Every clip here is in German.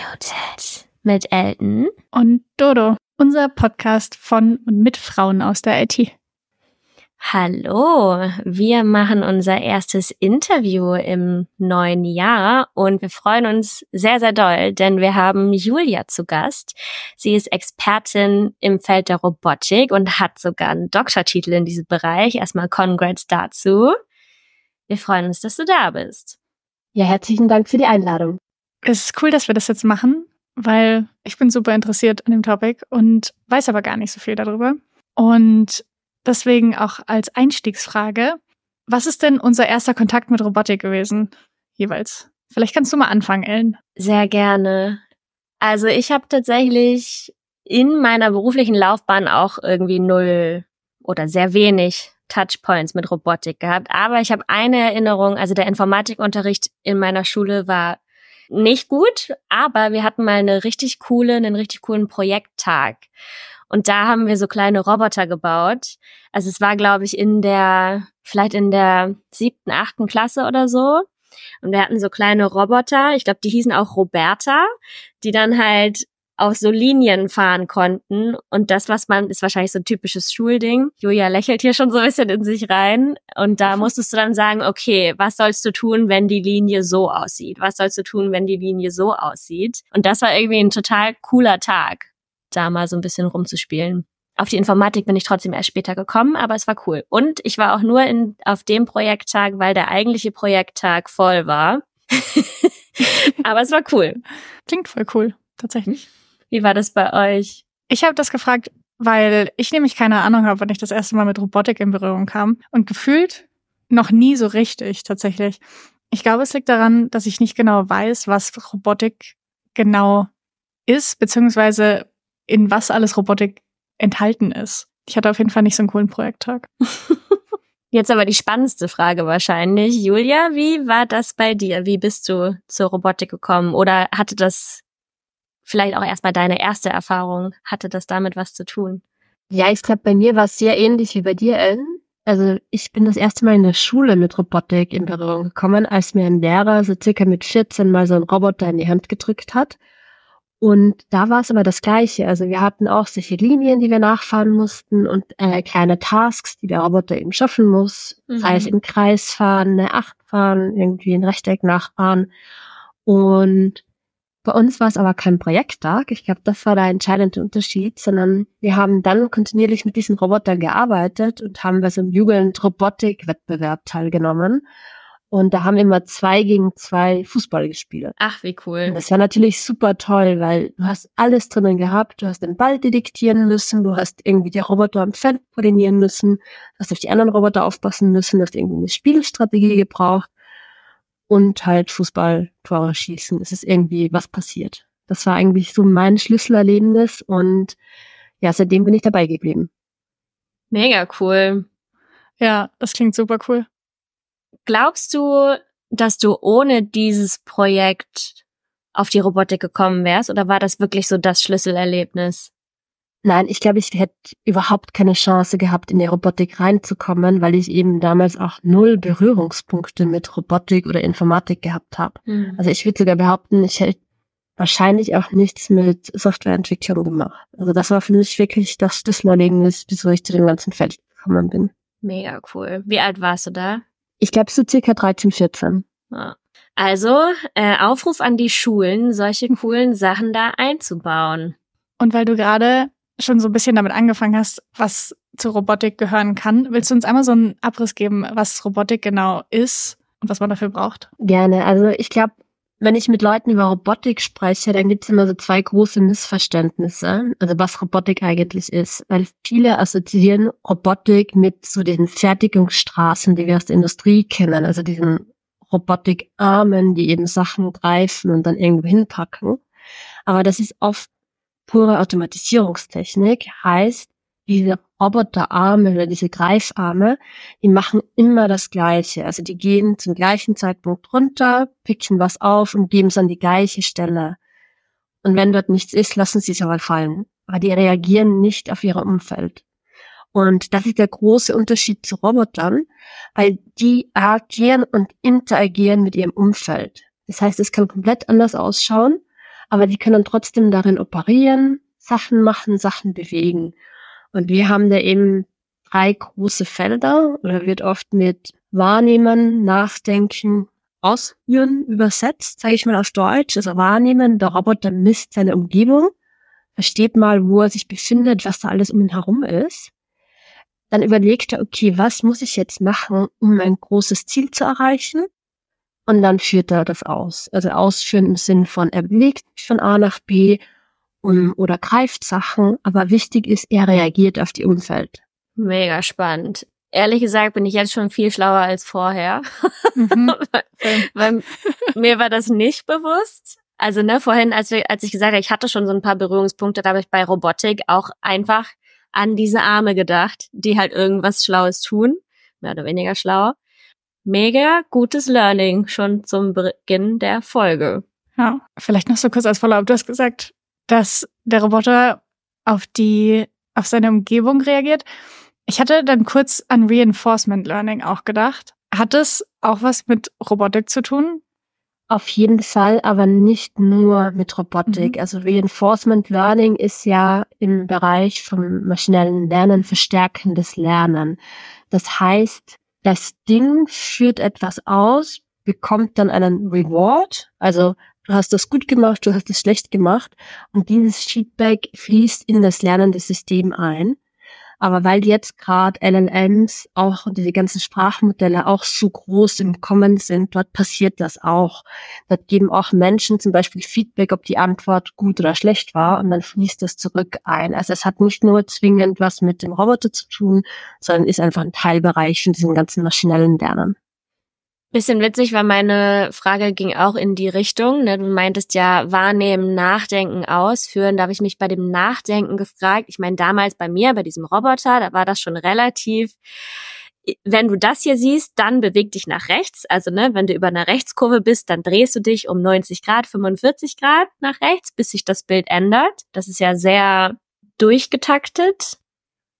Unmuted mit Elton und Dodo, unser Podcast von und mit Frauen aus der IT. Hallo, wir machen unser erstes Interview im neuen Jahr und wir freuen uns sehr, sehr doll, denn wir haben Julia zu Gast. Sie ist Expertin im Feld der Robotik und hat sogar einen Doktortitel in diesem Bereich. Erstmal Congrats dazu. Wir freuen uns, dass du da bist. Ja, herzlichen Dank für die Einladung. Es ist cool, dass wir das jetzt machen, weil ich bin super interessiert an dem Topic und weiß aber gar nicht so viel darüber. Und deswegen auch als Einstiegsfrage, was ist denn unser erster Kontakt mit Robotik gewesen? Jeweils. Vielleicht kannst du mal anfangen, Ellen. Sehr gerne. Also ich habe tatsächlich in meiner beruflichen Laufbahn auch irgendwie null oder sehr wenig Touchpoints mit Robotik gehabt. Aber ich habe eine Erinnerung, also der Informatikunterricht in meiner Schule war nicht gut, aber wir hatten mal eine richtig coole, einen richtig coolen Projekttag. Und da haben wir so kleine Roboter gebaut. Also es war, glaube ich, in der, vielleicht in der siebten, achten Klasse oder so. Und wir hatten so kleine Roboter, ich glaube, die hießen auch Roberta, die dann halt auf so Linien fahren konnten. Und das, was man, ist wahrscheinlich so ein typisches Schulding. Julia lächelt hier schon so ein bisschen in sich rein. Und da musstest du dann sagen, okay, was sollst du tun, wenn die Linie so aussieht? Was sollst du tun, wenn die Linie so aussieht? Und das war irgendwie ein total cooler Tag, da mal so ein bisschen rumzuspielen. Auf die Informatik bin ich trotzdem erst später gekommen, aber es war cool. Und ich war auch nur in, auf dem Projekttag, weil der eigentliche Projekttag voll war. aber es war cool. Klingt voll cool, tatsächlich. Wie war das bei euch? Ich habe das gefragt, weil ich nämlich keine Ahnung habe, wann ich das erste Mal mit Robotik in Berührung kam. Und gefühlt noch nie so richtig tatsächlich. Ich glaube, es liegt daran, dass ich nicht genau weiß, was Robotik genau ist, beziehungsweise in was alles Robotik enthalten ist. Ich hatte auf jeden Fall nicht so einen coolen Projekttag. Jetzt aber die spannendste Frage wahrscheinlich. Julia, wie war das bei dir? Wie bist du zur Robotik gekommen? Oder hatte das vielleicht auch erstmal deine erste Erfahrung. Hatte das damit was zu tun? Ja, ich glaube, bei mir war es sehr ähnlich wie bei dir, Ellen. Also ich bin das erste Mal in der Schule mit Robotik in Berührung gekommen, als mir ein Lehrer so circa mit 14 mal so einen Roboter in die Hand gedrückt hat. Und da war es aber das Gleiche. Also wir hatten auch solche Linien, die wir nachfahren mussten und äh, kleine Tasks, die der Roboter eben schaffen muss. Mhm. Sei es im Kreis fahren, eine Acht fahren, irgendwie ein Rechteck nachfahren. Und bei uns war es aber kein Projekttag. Ich glaube, das war der entscheidende Unterschied, sondern wir haben dann kontinuierlich mit diesen Robotern gearbeitet und haben bei so einem Jugend-Robotik-Wettbewerb teilgenommen. Und da haben wir immer zwei gegen zwei Fußball gespielt. Ach, wie cool. Und das war natürlich super toll, weil du hast alles drinnen gehabt. Du hast den Ball detektieren müssen, du hast irgendwie die Roboter am Feld koordinieren müssen, du hast auf die anderen Roboter aufpassen müssen, du hast irgendwie eine Spielstrategie gebraucht und halt Fußball, Tore schießen. Es ist irgendwie was passiert. Das war eigentlich so mein Schlüsselerlebnis und ja, seitdem bin ich dabei geblieben. Mega cool. Ja, das klingt super cool. Glaubst du, dass du ohne dieses Projekt auf die Robotik gekommen wärst oder war das wirklich so das Schlüsselerlebnis? Nein, ich glaube, ich hätte überhaupt keine Chance gehabt, in die Robotik reinzukommen, weil ich eben damals auch null Berührungspunkte mit Robotik oder Informatik gehabt habe. Mhm. Also ich würde sogar behaupten, ich hätte wahrscheinlich auch nichts mit Softwareentwicklung gemacht. Also das war für mich wirklich das Schlüsselerlebnis, wieso ich zu dem ganzen Feld gekommen bin. Mega cool. Wie alt warst du da? Ich glaube so circa 13, 14. Ja. Also äh, Aufruf an die Schulen, solche coolen Sachen da einzubauen. Und weil du gerade schon so ein bisschen damit angefangen hast, was zu Robotik gehören kann, willst du uns einmal so einen Abriss geben, was Robotik genau ist und was man dafür braucht? Gerne. Also ich glaube, wenn ich mit Leuten über Robotik spreche, dann gibt es immer so zwei große Missverständnisse, also was Robotik eigentlich ist. Weil viele assoziieren Robotik mit so den Fertigungsstraßen, die wir aus der Industrie kennen, also diesen Robotikarmen, die eben Sachen greifen und dann irgendwo hinpacken. Aber das ist oft pure Automatisierungstechnik heißt, diese Roboterarme oder diese Greifarme, die machen immer das Gleiche. Also die gehen zum gleichen Zeitpunkt runter, picken was auf und geben es an die gleiche Stelle. Und wenn dort nichts ist, lassen sie es aber fallen. Aber die reagieren nicht auf ihr Umfeld. Und das ist der große Unterschied zu Robotern, weil die agieren und interagieren mit ihrem Umfeld. Das heißt, es kann komplett anders ausschauen aber die können trotzdem darin operieren, Sachen machen, Sachen bewegen. Und wir haben da eben drei große Felder oder wird oft mit Wahrnehmen, Nachdenken, Ausführen übersetzt, sage ich mal auf Deutsch. Also Wahrnehmen, der Roboter misst seine Umgebung, versteht mal, wo er sich befindet, was da alles um ihn herum ist. Dann überlegt er, okay, was muss ich jetzt machen, um ein großes Ziel zu erreichen? Und dann führt er das aus. Also ausführen im Sinn von, er bewegt sich von A nach B um, oder greift Sachen. Aber wichtig ist, er reagiert auf die Umfeld. Mega spannend. Ehrlich gesagt bin ich jetzt schon viel schlauer als vorher. Mhm. weil, mir war das nicht bewusst. Also ne, vorhin, als, wir, als ich gesagt habe, ich hatte schon so ein paar Berührungspunkte, da habe ich bei Robotik auch einfach an diese Arme gedacht, die halt irgendwas Schlaues tun, mehr oder weniger schlau. Mega gutes Learning schon zum Beginn der Folge. Ja, vielleicht noch so kurz als Follow-up. Du hast gesagt, dass der Roboter auf die, auf seine Umgebung reagiert. Ich hatte dann kurz an Reinforcement Learning auch gedacht. Hat es auch was mit Robotik zu tun? Auf jeden Fall, aber nicht nur mit Robotik. Mhm. Also Reinforcement Learning ist ja im Bereich vom maschinellen Lernen verstärkendes Lernen. Das heißt, das Ding führt etwas aus, bekommt dann einen Reward, also du hast das gut gemacht, du hast es schlecht gemacht und dieses Feedback fließt in das lernende System ein. Aber weil jetzt gerade LLMs auch und diese ganzen Sprachmodelle auch so groß im Kommen sind, dort passiert das auch. Dort geben auch Menschen zum Beispiel Feedback, ob die Antwort gut oder schlecht war und dann fließt das zurück ein. Also es hat nicht nur zwingend was mit dem Roboter zu tun, sondern ist einfach ein Teilbereich von diesem ganzen maschinellen Lernen. Bisschen witzig, weil meine Frage ging auch in die Richtung. Ne? Du meintest ja wahrnehmen, nachdenken, ausführen. Da habe ich mich bei dem Nachdenken gefragt. Ich meine, damals bei mir, bei diesem Roboter, da war das schon relativ. Wenn du das hier siehst, dann beweg dich nach rechts. Also, ne, wenn du über einer Rechtskurve bist, dann drehst du dich um 90 Grad, 45 Grad nach rechts, bis sich das Bild ändert. Das ist ja sehr durchgetaktet.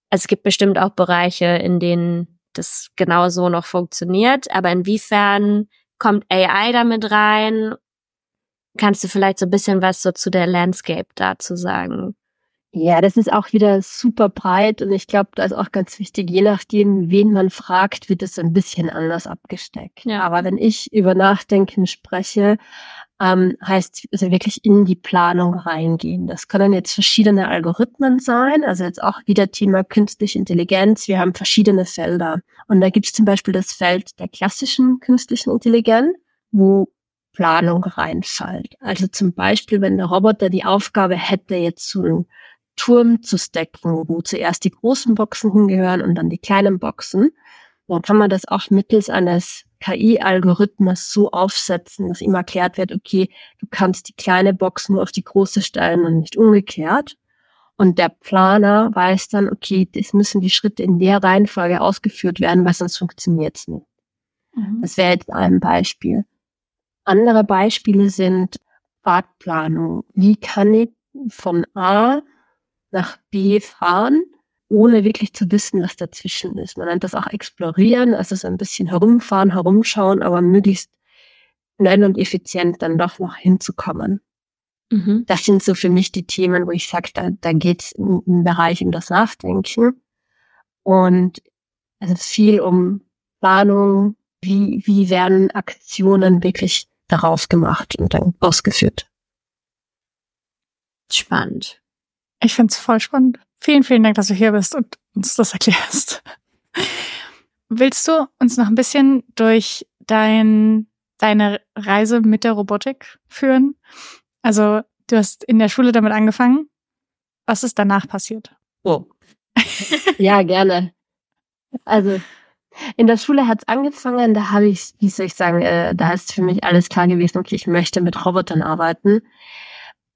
Also es gibt bestimmt auch Bereiche, in denen das genau so noch funktioniert. Aber inwiefern kommt AI damit rein? Kannst du vielleicht so ein bisschen was so zu der Landscape dazu sagen? Ja, das ist auch wieder super breit und ich glaube, da ist auch ganz wichtig, je nachdem, wen man fragt, wird es ein bisschen anders abgesteckt. Ja. Aber wenn ich über Nachdenken spreche, ähm, heißt also wirklich in die Planung reingehen. Das können jetzt verschiedene Algorithmen sein, also jetzt auch wieder Thema künstliche Intelligenz. Wir haben verschiedene Felder. Und da gibt es zum Beispiel das Feld der klassischen künstlichen Intelligenz, wo Planung reinfällt. Also zum Beispiel, wenn der Roboter die Aufgabe hätte, jetzt so einen Turm zu stacken, wo zuerst die großen Boxen hingehören und dann die kleinen Boxen, dann kann man das auch mittels eines KI-Algorithmus so aufsetzen, dass ihm erklärt wird, okay, du kannst die kleine Box nur auf die große stellen und nicht umgekehrt. Und der Planer weiß dann, okay, es müssen die Schritte in der Reihenfolge ausgeführt werden, weil sonst funktioniert es nicht. Mhm. Das wäre jetzt ein Beispiel. Andere Beispiele sind Fahrtplanung. Wie kann ich von A nach B fahren ohne wirklich zu wissen, was dazwischen ist. Man nennt das auch explorieren, also so ein bisschen herumfahren, herumschauen, aber möglichst schnell und effizient dann doch noch hinzukommen. Mhm. Das sind so für mich die Themen, wo ich sage, da, da geht es im, im Bereich um das Nachdenken. Und es ist viel um Planung, wie, wie werden Aktionen wirklich darauf gemacht und dann ausgeführt. Spannend. Ich finde es voll spannend. Vielen, vielen Dank, dass du hier bist und uns das erklärst. Willst du uns noch ein bisschen durch dein, deine Reise mit der Robotik führen? Also, du hast in der Schule damit angefangen. Was ist danach passiert? Oh. ja, gerne. Also, in der Schule hat es angefangen, da habe ich, wie soll ich sagen, äh, da ist für mich alles klar gewesen, okay, ich möchte mit Robotern arbeiten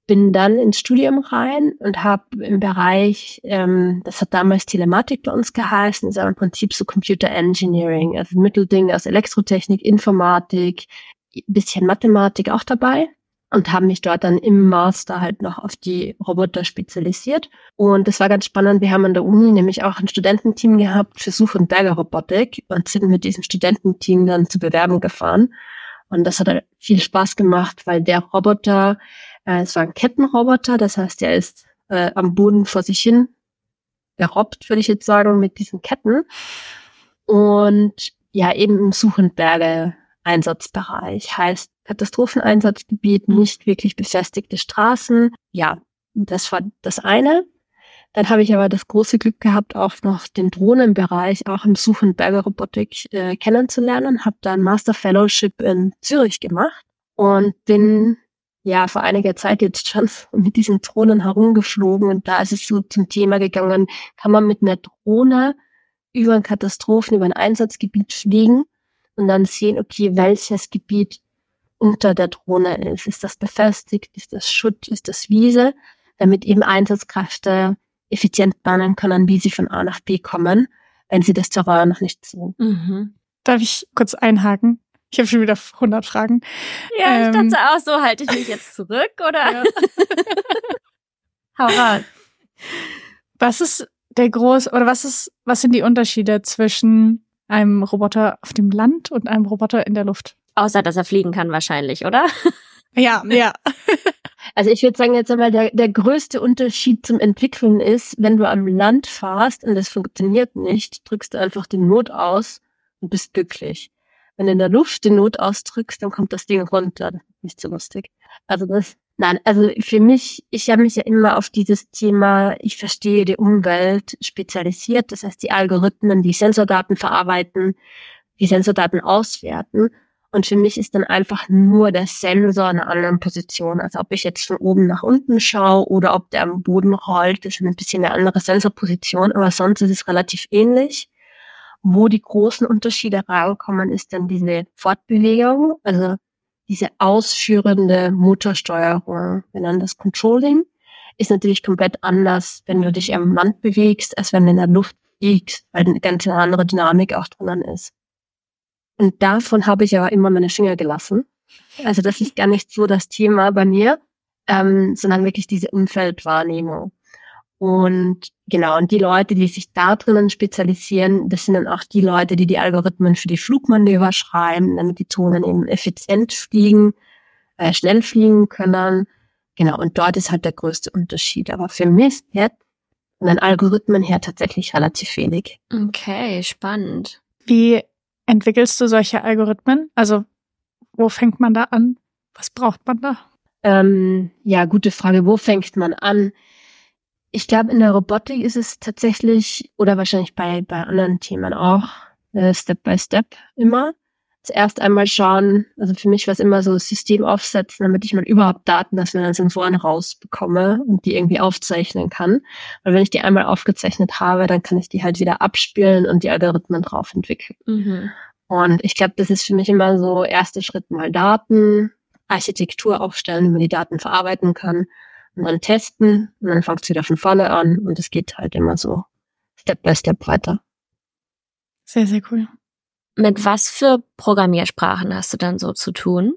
bin dann ins Studium rein und habe im Bereich, ähm, das hat damals Telematik bei uns geheißen, ist aber im Prinzip so Computer Engineering, also Mittelding aus Elektrotechnik, Informatik, bisschen Mathematik auch dabei und habe mich dort dann im Master halt noch auf die Roboter spezialisiert. Und das war ganz spannend. Wir haben an der Uni nämlich auch ein Studententeam gehabt für Such- und Bergerrobotik und sind mit diesem Studententeam dann zu Bewerbung gefahren. Und das hat halt viel Spaß gemacht, weil der Roboter es war ein Kettenroboter, das heißt, er ist äh, am Boden vor sich hin gerobbt, würde ich jetzt sagen, mit diesen Ketten. Und ja, eben im Suchenberge Einsatzbereich. Heißt Katastropheneinsatzgebiet, nicht wirklich befestigte Straßen. Ja, das war das eine. Dann habe ich aber das große Glück gehabt, auch noch den Drohnenbereich auch im Such- und Bergerobotik äh, kennenzulernen. Habe da ein Master Fellowship in Zürich gemacht und bin ja vor einiger Zeit jetzt schon mit diesen Drohnen herumgeflogen und da ist es so zum Thema gegangen, kann man mit einer Drohne über ein Katastrophen, über ein Einsatzgebiet fliegen und dann sehen, okay, welches Gebiet unter der Drohne ist. Ist das befestigt? Ist das Schutt? Ist das Wiese? Damit eben Einsatzkräfte effizient planen können, wie sie von A nach B kommen, wenn sie das Terrain noch nicht sehen. Mhm. Darf ich kurz einhaken? Ich habe schon wieder 100 Fragen. Ja, ich ähm, dachte auch so, halte ich mich jetzt zurück oder? Ja. Hau raus. Was ist der groß oder was ist was sind die Unterschiede zwischen einem Roboter auf dem Land und einem Roboter in der Luft? Außer dass er fliegen kann wahrscheinlich, oder? Ja, ja. Also ich würde sagen, jetzt einmal der, der größte Unterschied zum Entwickeln ist, wenn du am Land fahrst und das funktioniert nicht, drückst du einfach den Not aus und bist glücklich. Wenn du in der Luft den Not ausdrückst, dann kommt das Ding runter. Das ist nicht so lustig. Also das, nein, also für mich, ich habe mich ja immer auf dieses Thema, ich verstehe die Umwelt spezialisiert. Das heißt, die Algorithmen, die Sensordaten verarbeiten, die Sensordaten auswerten und für mich ist dann einfach nur der Sensor in einer anderen Position. Also ob ich jetzt von oben nach unten schaue oder ob der am Boden rollt, ist ein bisschen eine andere Sensorposition, aber sonst ist es relativ ähnlich. Wo die großen Unterschiede reinkommen, ist dann diese Fortbewegung, also diese ausführende Motorsteuerung, wir nennen das Controlling, ist natürlich komplett anders, wenn du dich am Land bewegst, als wenn du in der Luft fliegst, weil eine ganz andere Dynamik auch drinnen ist. Und davon habe ich aber immer meine Finger gelassen. Also das ist gar nicht so das Thema bei mir, ähm, sondern wirklich diese Umfeldwahrnehmung. Und genau, und die Leute, die sich da drinnen spezialisieren, das sind dann auch die Leute, die die Algorithmen für die Flugmanöver schreiben, damit die Zonen eben effizient fliegen, äh, schnell fliegen können. Genau, und dort ist halt der größte Unterschied. Aber für mich jetzt von den Algorithmen her tatsächlich relativ wenig. Okay, spannend. Wie entwickelst du solche Algorithmen? Also wo fängt man da an? Was braucht man da? Ähm, ja, gute Frage. Wo fängt man an? Ich glaube, in der Robotik ist es tatsächlich, oder wahrscheinlich bei, bei anderen Themen auch, äh, Step by Step immer zuerst einmal schauen, also für mich war es immer so System aufsetzen, damit ich mal überhaupt Daten aus meinen Sensoren rausbekomme und die irgendwie aufzeichnen kann. Weil wenn ich die einmal aufgezeichnet habe, dann kann ich die halt wieder abspielen und die Algorithmen drauf entwickeln. Mhm. Und ich glaube, das ist für mich immer so erster Schritt mal Daten, Architektur aufstellen, wie man die Daten verarbeiten kann und dann testen und dann fängt es wieder von vorne an und es geht halt immer so Step by Step weiter. Sehr, sehr cool. Mit was für Programmiersprachen hast du dann so zu tun?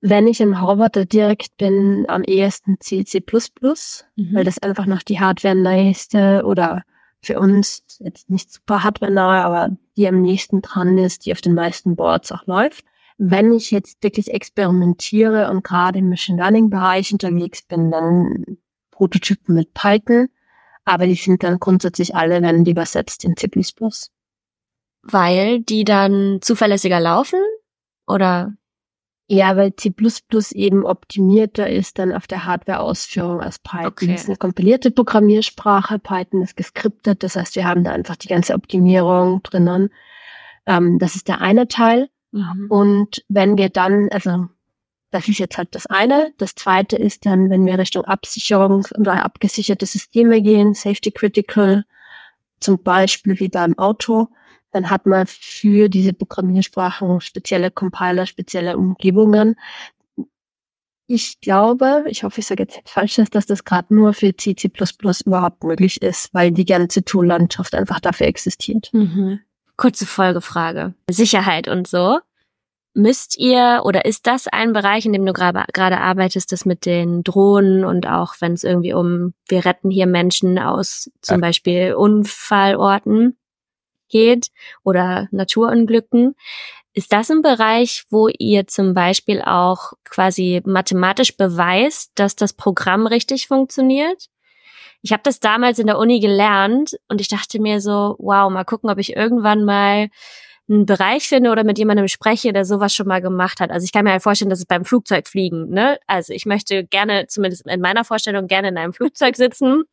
Wenn ich im Roboter direkt bin, am ehesten C, C++, mhm. weil das einfach noch die Hardware-nächste oder für uns jetzt nicht super hardware-nahe, aber die am nächsten dran ist, die auf den meisten Boards auch läuft. Wenn ich jetzt wirklich experimentiere und gerade im Machine Learning-Bereich unterwegs bin, dann Prototypen mit Python, aber die sind dann grundsätzlich alle, werden die übersetzt in C++ weil die dann zuverlässiger laufen? Oder? Ja, weil C++ eben optimierter ist dann auf der Hardware-Ausführung als Python. Okay. Das ist eine kompilierte Programmiersprache, Python ist geskriptet, das heißt, wir haben da einfach die ganze Optimierung drinnen. Ähm, das ist der eine Teil. Mhm. Und wenn wir dann, also das ist jetzt halt das eine. Das zweite ist dann, wenn wir Richtung Absicherung oder abgesicherte Systeme gehen, Safety Critical, zum Beispiel wie beim Auto, dann hat man für diese Programmiersprachen spezielle Compiler, spezielle Umgebungen. Ich glaube, ich hoffe, ich sage jetzt nicht falsch, dass das gerade nur für C, C++ überhaupt möglich ist, weil die ganze Tool-Landschaft einfach dafür existiert. Mhm. Kurze Folgefrage. Sicherheit und so. Müsst ihr oder ist das ein Bereich, in dem du gerade arbeitest, das mit den Drohnen und auch wenn es irgendwie um, wir retten hier Menschen aus zum Beispiel Unfallorten? geht oder Naturunglücken. Ist das ein Bereich, wo ihr zum Beispiel auch quasi mathematisch beweist, dass das Programm richtig funktioniert? Ich habe das damals in der Uni gelernt und ich dachte mir so, wow, mal gucken, ob ich irgendwann mal einen Bereich finde oder mit jemandem spreche, der sowas schon mal gemacht hat. Also ich kann mir halt vorstellen, dass es beim Flugzeugfliegen, ne? Also ich möchte gerne, zumindest in meiner Vorstellung, gerne in einem Flugzeug sitzen,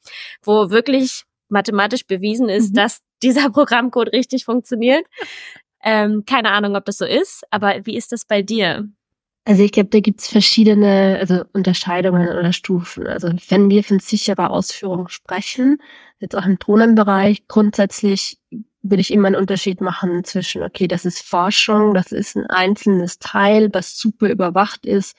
wo wirklich mathematisch bewiesen ist, mhm. dass dieser Programmcode richtig funktioniert. Ähm, keine Ahnung, ob das so ist, aber wie ist das bei dir? Also ich glaube, da gibt's verschiedene also Unterscheidungen oder Stufen. Also wenn wir von sicherer Ausführung sprechen, jetzt auch im Drohnenbereich, grundsätzlich würde ich immer einen Unterschied machen zwischen, okay, das ist Forschung, das ist ein einzelnes Teil, was super überwacht ist,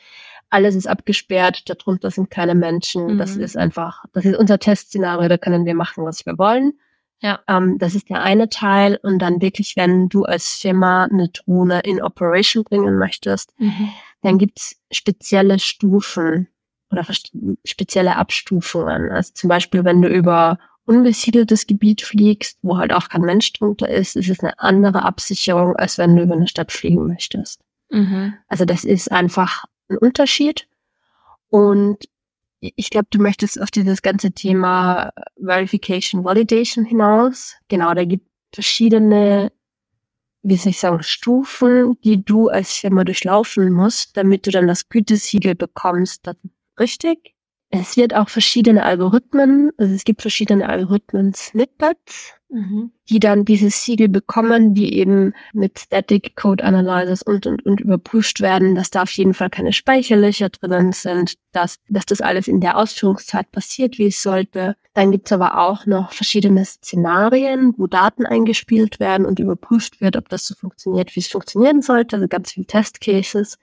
alles ist abgesperrt, darunter sind keine Menschen, mhm. das ist einfach, das ist unser Testszenario, da können wir machen, was wir wollen. Ja. Ähm, das ist der eine Teil und dann wirklich, wenn du als Firma eine Drohne in Operation bringen möchtest, mhm. Dann gibt's spezielle Stufen oder spezielle Abstufungen. Also zum Beispiel, wenn du über unbesiedeltes Gebiet fliegst, wo halt auch kein Mensch drunter ist, ist es eine andere Absicherung, als wenn du über eine Stadt fliegen möchtest. Mhm. Also das ist einfach ein Unterschied. Und ich glaube, du möchtest auf dieses ganze Thema Verification, Validation hinaus. Genau, da gibt verschiedene, wie soll ich sagen, Stufen, die du als Firma durchlaufen musst, damit du dann das Gütesiegel bekommst. Das richtig. Es wird auch verschiedene Algorithmen, also es gibt verschiedene Algorithmen-Snippets, mhm. die dann dieses Siegel bekommen, die eben mit Static Code Analysis und, und, und überprüft werden, dass da auf jeden Fall keine Speicherlöcher drinnen sind, dass, dass das alles in der Ausführungszeit passiert, wie es sollte. Dann gibt's aber auch noch verschiedene Szenarien, wo Daten eingespielt werden und überprüft wird, ob das so funktioniert, wie es funktionieren sollte, also ganz viele Testcases.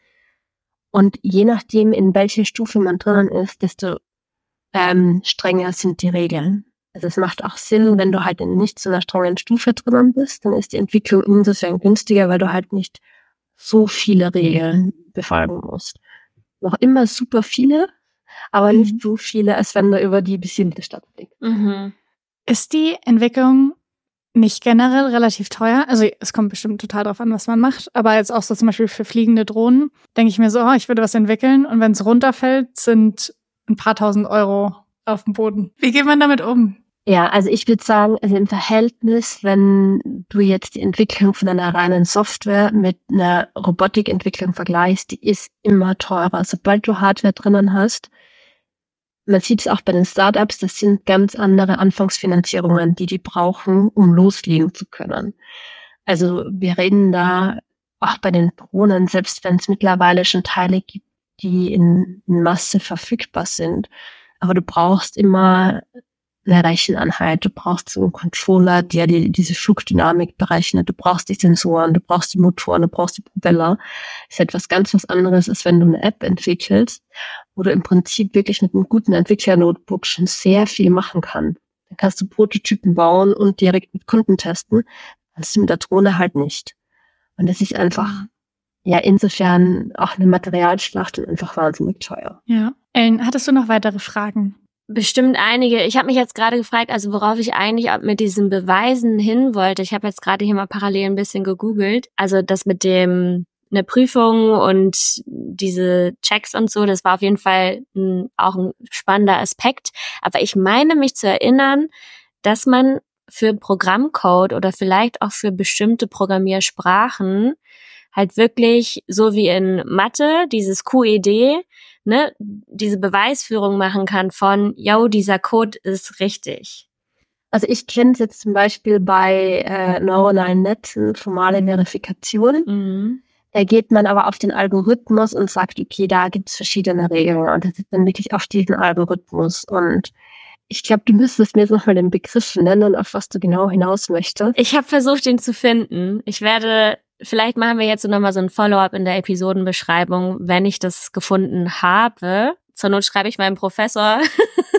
Und je nachdem, in welcher Stufe man drinnen ist, desto ähm, strenger sind die Regeln. Also es macht auch Sinn, wenn du halt in nicht so einer strengen Stufe drinnen bist, dann ist die Entwicklung insofern günstiger, weil du halt nicht so viele Regeln befolgen musst. Noch immer super viele, aber mhm. nicht so viele, als wenn du über die besiedelte Stadt blickst. Mhm. Ist die Entwicklung nicht generell relativ teuer. Also es kommt bestimmt total drauf an, was man macht. Aber jetzt auch so zum Beispiel für fliegende Drohnen denke ich mir so, oh, ich würde was entwickeln und wenn es runterfällt, sind ein paar tausend Euro auf dem Boden. Wie geht man damit um? Ja, also ich würde sagen, also im Verhältnis, wenn du jetzt die Entwicklung von einer reinen Software mit einer Robotikentwicklung vergleichst, die ist immer teurer. Sobald du Hardware drinnen hast, man sieht es auch bei den Startups, das sind ganz andere Anfangsfinanzierungen, die die brauchen, um loslegen zu können. Also wir reden da auch bei den Drohnen, selbst wenn es mittlerweile schon Teile gibt, die in, in Masse verfügbar sind. Aber du brauchst immer eine Recheneinheit, du brauchst so einen Controller, der dir diese Flugdynamik berechnet, du brauchst die Sensoren, du brauchst die Motoren, du brauchst die Propeller. Das ist etwas ganz was anderes, als wenn du eine App entwickelst, wo du im Prinzip wirklich mit einem guten Entwickler-Notebook schon sehr viel machen kann. Dann kannst du Prototypen bauen und direkt mit Kunden testen. Das ist mit der Drohne halt nicht. Und das ist einfach, ja, insofern auch eine Materialschlacht und einfach wahnsinnig teuer. Ja. Ellen, hattest du noch weitere Fragen? Bestimmt einige. Ich habe mich jetzt gerade gefragt, also worauf ich eigentlich mit diesen Beweisen hin wollte. Ich habe jetzt gerade hier mal parallel ein bisschen gegoogelt. Also das mit dem eine Prüfung und diese Checks und so, das war auf jeden Fall ein, auch ein spannender Aspekt. Aber ich meine mich zu erinnern, dass man für Programmcode oder vielleicht auch für bestimmte Programmiersprachen halt wirklich so wie in Mathe dieses QED ne, diese Beweisführung machen kann von, yo, dieser Code ist richtig. Also ich kenne es jetzt zum Beispiel bei äh, neuronalen Netzen, formale Verifikation. Mhm. Da geht man aber auf den Algorithmus und sagt, okay, da gibt es verschiedene Regeln und das ist dann wirklich auf diesen Algorithmus. Und ich glaube, du müsstest mir jetzt nochmal den Begriff nennen, auf was du genau hinaus möchtest. Ich habe versucht, ihn zu finden. Ich werde vielleicht machen wir jetzt nochmal so ein Follow-up in der Episodenbeschreibung, wenn ich das gefunden habe. Zur Not schreibe ich meinem Professor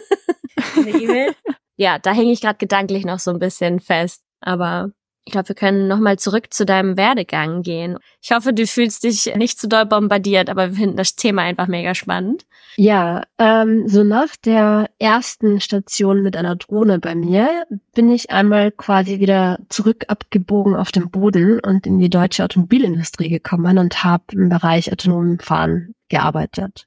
eine E-Mail. Ja, da hänge ich gerade gedanklich noch so ein bisschen fest. Aber Ich glaube, wir können nochmal zurück zu deinem Werdegang gehen. Ich hoffe, du fühlst dich nicht zu doll bombardiert, aber wir finden das Thema einfach mega spannend. Ja, ähm, so nach der ersten Station mit einer Drohne bei mir bin ich einmal quasi wieder zurück abgebogen auf dem Boden und in die deutsche Automobilindustrie gekommen und habe im Bereich autonomen Fahren gearbeitet.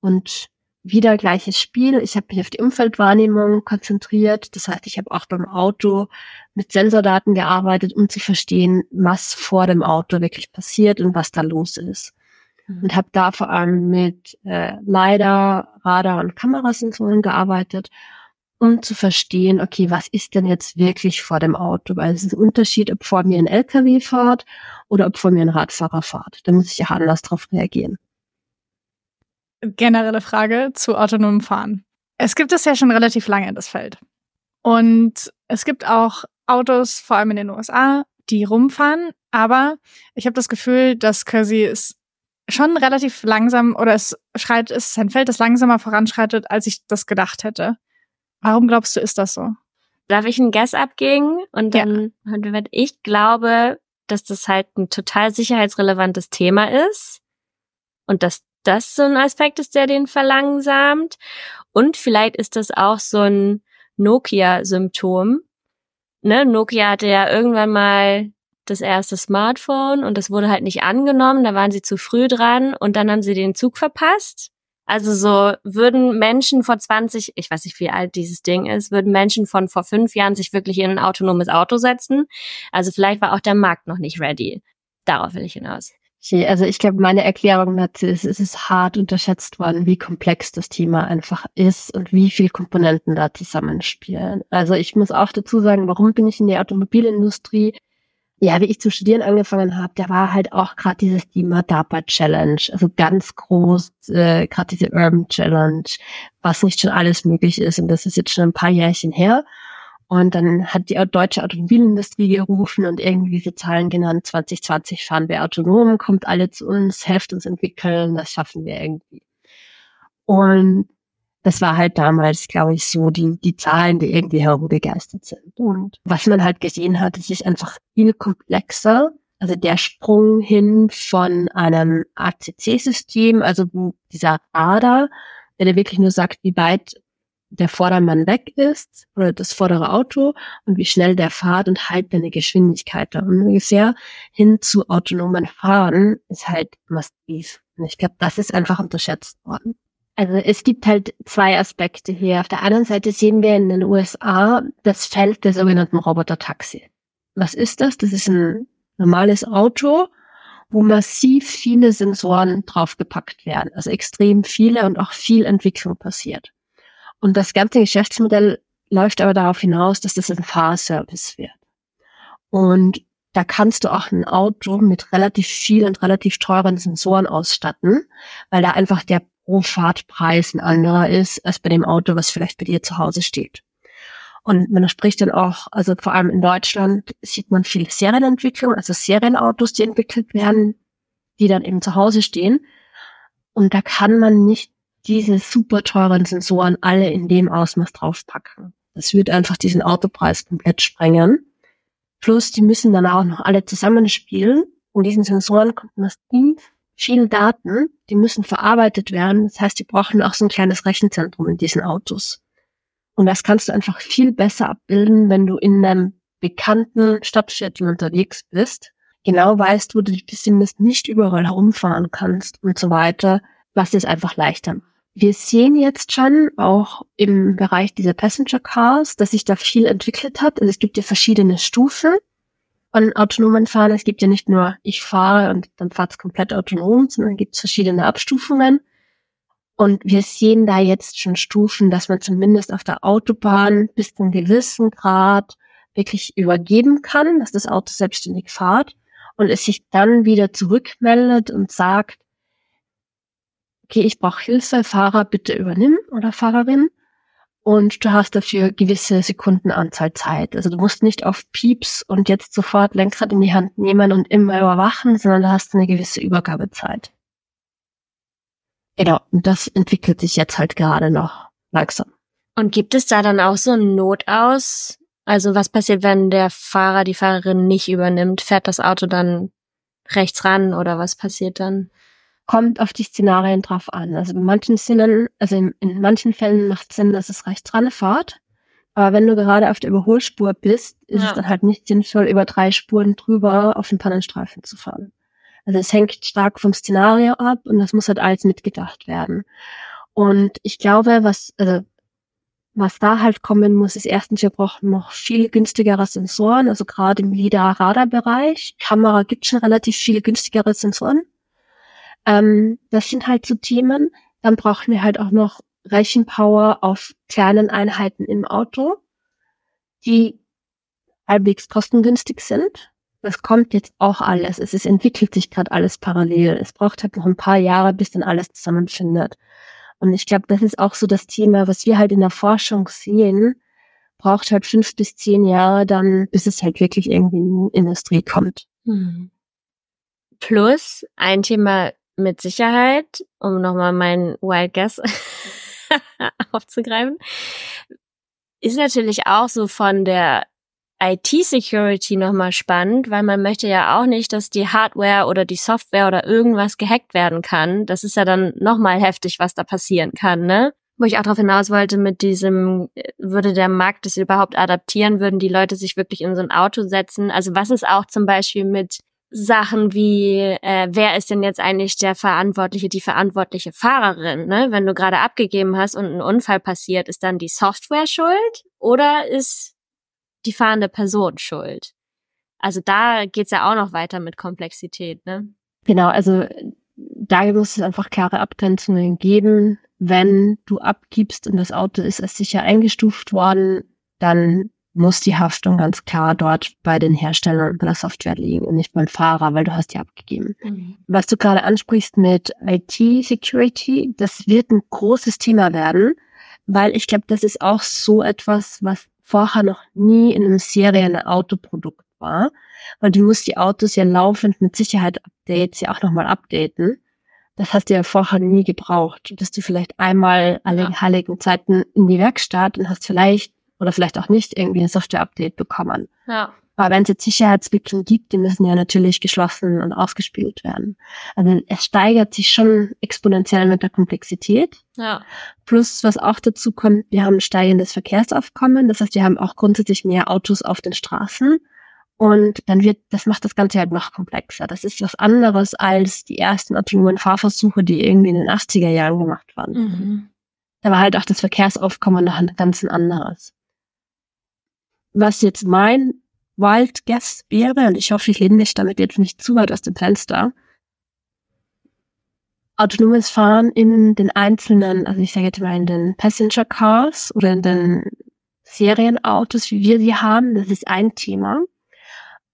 Und wieder gleiches Spiel. Ich habe mich auf die Umfeldwahrnehmung konzentriert. Das heißt, ich habe auch beim Auto mit Sensordaten gearbeitet, um zu verstehen, was vor dem Auto wirklich passiert und was da los ist. Mhm. Und habe da vor allem mit äh, LiDAR, Radar und Kamerasensoren gearbeitet, um zu verstehen, okay, was ist denn jetzt wirklich vor dem Auto? Weil es ist ein Unterschied, ob vor mir ein LKW fährt oder ob vor mir ein Radfahrer fährt. Da muss ich ja anders drauf reagieren generelle Frage zu autonomem Fahren. Es gibt es ja schon relativ lange, das Feld. Und es gibt auch Autos, vor allem in den USA, die rumfahren. Aber ich habe das Gefühl, dass quasi es schon relativ langsam oder es schreit, es ist ein Feld, das langsamer voranschreitet, als ich das gedacht hätte. Warum glaubst du, ist das so? Darf ich einen Guess abgeben? Und dann, ja. ich glaube, dass das halt ein total sicherheitsrelevantes Thema ist und dass das so ein Aspekt ist, der den verlangsamt. Und vielleicht ist das auch so ein Nokia-Symptom. Ne? Nokia hatte ja irgendwann mal das erste Smartphone und das wurde halt nicht angenommen, da waren sie zu früh dran und dann haben sie den Zug verpasst. Also so würden Menschen vor 20, ich weiß nicht, wie alt dieses Ding ist, würden Menschen von vor fünf Jahren sich wirklich in ein autonomes Auto setzen. Also vielleicht war auch der Markt noch nicht ready. Darauf will ich hinaus. Okay, also ich glaube, meine Erklärung dazu ist, es ist hart unterschätzt worden, wie komplex das Thema einfach ist und wie viele Komponenten da zusammenspielen. Also ich muss auch dazu sagen, warum bin ich in der Automobilindustrie? Ja, wie ich zu studieren angefangen habe, da war halt auch gerade dieses Thema DARPA Challenge, also ganz groß, äh, gerade diese Urban Challenge, was nicht schon alles möglich ist. Und das ist jetzt schon ein paar Jährchen her. Und dann hat die deutsche Automobilindustrie gerufen und irgendwie diese Zahlen genannt, 2020 fahren wir autonom, kommt alle zu uns, helft uns entwickeln, das schaffen wir irgendwie. Und das war halt damals, glaube ich, so die, die Zahlen, die irgendwie herumgegeistert sind. Und was man halt gesehen hat, es ist einfach viel komplexer. Also der Sprung hin von einem ACC-System, also dieser Radar, der wirklich nur sagt, wie weit der Vordermann weg ist oder das vordere Auto und wie schnell der fahrt und halt deine Geschwindigkeit da ungefähr hin zu autonomen Fahren ist halt massiv. Und ich glaube, das ist einfach unterschätzt worden. Also es gibt halt zwei Aspekte hier. Auf der einen Seite sehen wir in den USA das Feld der sogenannten Roboter-Taxi. Was ist das? Das ist ein normales Auto, wo massiv viele Sensoren draufgepackt werden. Also extrem viele und auch viel Entwicklung passiert. Und das ganze Geschäftsmodell läuft aber darauf hinaus, dass das ein Fahrservice wird. Und da kannst du auch ein Auto mit relativ viel und relativ teuren Sensoren ausstatten, weil da einfach der Pro-Fahrtpreis ein anderer ist als bei dem Auto, was vielleicht bei dir zu Hause steht. Und man spricht dann auch, also vor allem in Deutschland sieht man viel Serienentwicklung, also Serienautos, die entwickelt werden, die dann eben zu Hause stehen. Und da kann man nicht diese super teuren Sensoren alle in dem Ausmaß draufpacken. Das wird einfach diesen Autopreis komplett sprengen. Plus, die müssen dann auch noch alle zusammenspielen. Und diesen Sensoren kommt massiv viel Daten, die müssen verarbeitet werden. Das heißt, die brauchen auch so ein kleines Rechenzentrum in diesen Autos. Und das kannst du einfach viel besser abbilden, wenn du in einem bekannten Stadtviertel unterwegs bist. Genau weißt, wo du dich zumindest nicht überall herumfahren kannst und so weiter, was es einfach leichter macht. Wir sehen jetzt schon auch im Bereich dieser Passenger Cars, dass sich da viel entwickelt hat. Also es gibt ja verschiedene Stufen von autonomen Fahren. Es gibt ja nicht nur ich fahre und dann fahrt es komplett autonom, sondern es gibt verschiedene Abstufungen. Und wir sehen da jetzt schon Stufen, dass man zumindest auf der Autobahn bis zu einem gewissen Grad wirklich übergeben kann, dass das Auto selbstständig fahrt und es sich dann wieder zurückmeldet und sagt, okay, ich brauche Hilfe, Fahrer, bitte übernimm oder Fahrerin. Und du hast dafür gewisse Sekundenanzahl Zeit. Also du musst nicht auf Pieps und jetzt sofort Lenkrad in die Hand nehmen und immer überwachen, sondern du hast eine gewisse Übergabezeit. Genau, und das entwickelt sich jetzt halt gerade noch langsam. Und gibt es da dann auch so einen Notaus, Also was passiert, wenn der Fahrer die Fahrerin nicht übernimmt? Fährt das Auto dann rechts ran oder was passiert dann? Kommt auf die Szenarien drauf an. Also in manchen Szenen, also in, in manchen Fällen macht es Sinn, dass es rechts ran fährt. Aber wenn du gerade auf der Überholspur bist, ist ja. es dann halt nicht sinnvoll, über drei Spuren drüber auf den Pannenstreifen zu fahren. Also es hängt stark vom Szenario ab und das muss halt alles mitgedacht werden. Und ich glaube, was, also was da halt kommen muss, ist erstens, wir brauchen noch viel günstigere Sensoren, also gerade im LIDAR-Radar-Bereich. Kamera gibt schon relativ viele günstigere Sensoren. Ähm, das sind halt so Themen. Dann brauchen wir halt auch noch Rechenpower auf kleinen Einheiten im Auto, die halbwegs kostengünstig sind. Das kommt jetzt auch alles. Es ist, entwickelt sich gerade alles parallel. Es braucht halt noch ein paar Jahre, bis dann alles zusammenfindet. Und ich glaube, das ist auch so das Thema, was wir halt in der Forschung sehen, braucht halt fünf bis zehn Jahre dann, bis es halt wirklich irgendwie in die Industrie kommt. Hm. Plus ein Thema mit Sicherheit, um nochmal meinen Wild Guess aufzugreifen, ist natürlich auch so von der IT-Security nochmal spannend, weil man möchte ja auch nicht, dass die Hardware oder die Software oder irgendwas gehackt werden kann. Das ist ja dann nochmal heftig, was da passieren kann, ne? Wo ich auch darauf hinaus wollte, mit diesem, würde der Markt das überhaupt adaptieren, würden die Leute sich wirklich in so ein Auto setzen? Also was ist auch zum Beispiel mit Sachen wie, äh, wer ist denn jetzt eigentlich der Verantwortliche, die verantwortliche Fahrerin? Ne? Wenn du gerade abgegeben hast und ein Unfall passiert, ist dann die Software schuld oder ist die fahrende Person schuld. Also da geht's ja auch noch weiter mit Komplexität, ne? Genau, also da muss es einfach klare Abgrenzungen geben. Wenn du abgibst und das Auto ist als sicher eingestuft worden, dann muss die Haftung ganz klar dort bei den Herstellern bei der Software liegen und nicht beim Fahrer, weil du hast die abgegeben. Mhm. Was du gerade ansprichst mit IT-Security, das wird ein großes Thema werden, weil ich glaube, das ist auch so etwas, was vorher noch nie in einem Serien-Autoprodukt war, weil du musst die Autos ja laufend mit Sicherheit-Updates ja auch nochmal updaten. Das hast du ja vorher nie gebraucht. Bist du vielleicht einmal alle ja. heiligen Zeiten in die Werkstatt und hast vielleicht oder vielleicht auch nicht irgendwie ein Software-Update bekommen. Ja. Aber wenn es jetzt Sicherheitslücken gibt, die müssen ja natürlich geschlossen und ausgespielt werden. Also es steigert sich schon exponentiell mit der Komplexität. Ja. Plus, was auch dazu kommt, wir haben ein steigendes Verkehrsaufkommen. Das heißt, wir haben auch grundsätzlich mehr Autos auf den Straßen. Und dann wird, das macht das Ganze halt noch komplexer. Das ist was anderes als die ersten autonomen Fahrversuche, die irgendwie in den 80er Jahren gemacht waren. Mhm. Da war halt auch das Verkehrsaufkommen noch ein ganz anderes. Was jetzt mein Wild Guess wäre, und ich hoffe, ich lehne mich damit jetzt nicht zu weit aus dem Fenster, autonomes Fahren in den einzelnen, also ich sage jetzt mal in den Passenger Cars oder in den Serienautos, wie wir sie haben, das ist ein Thema.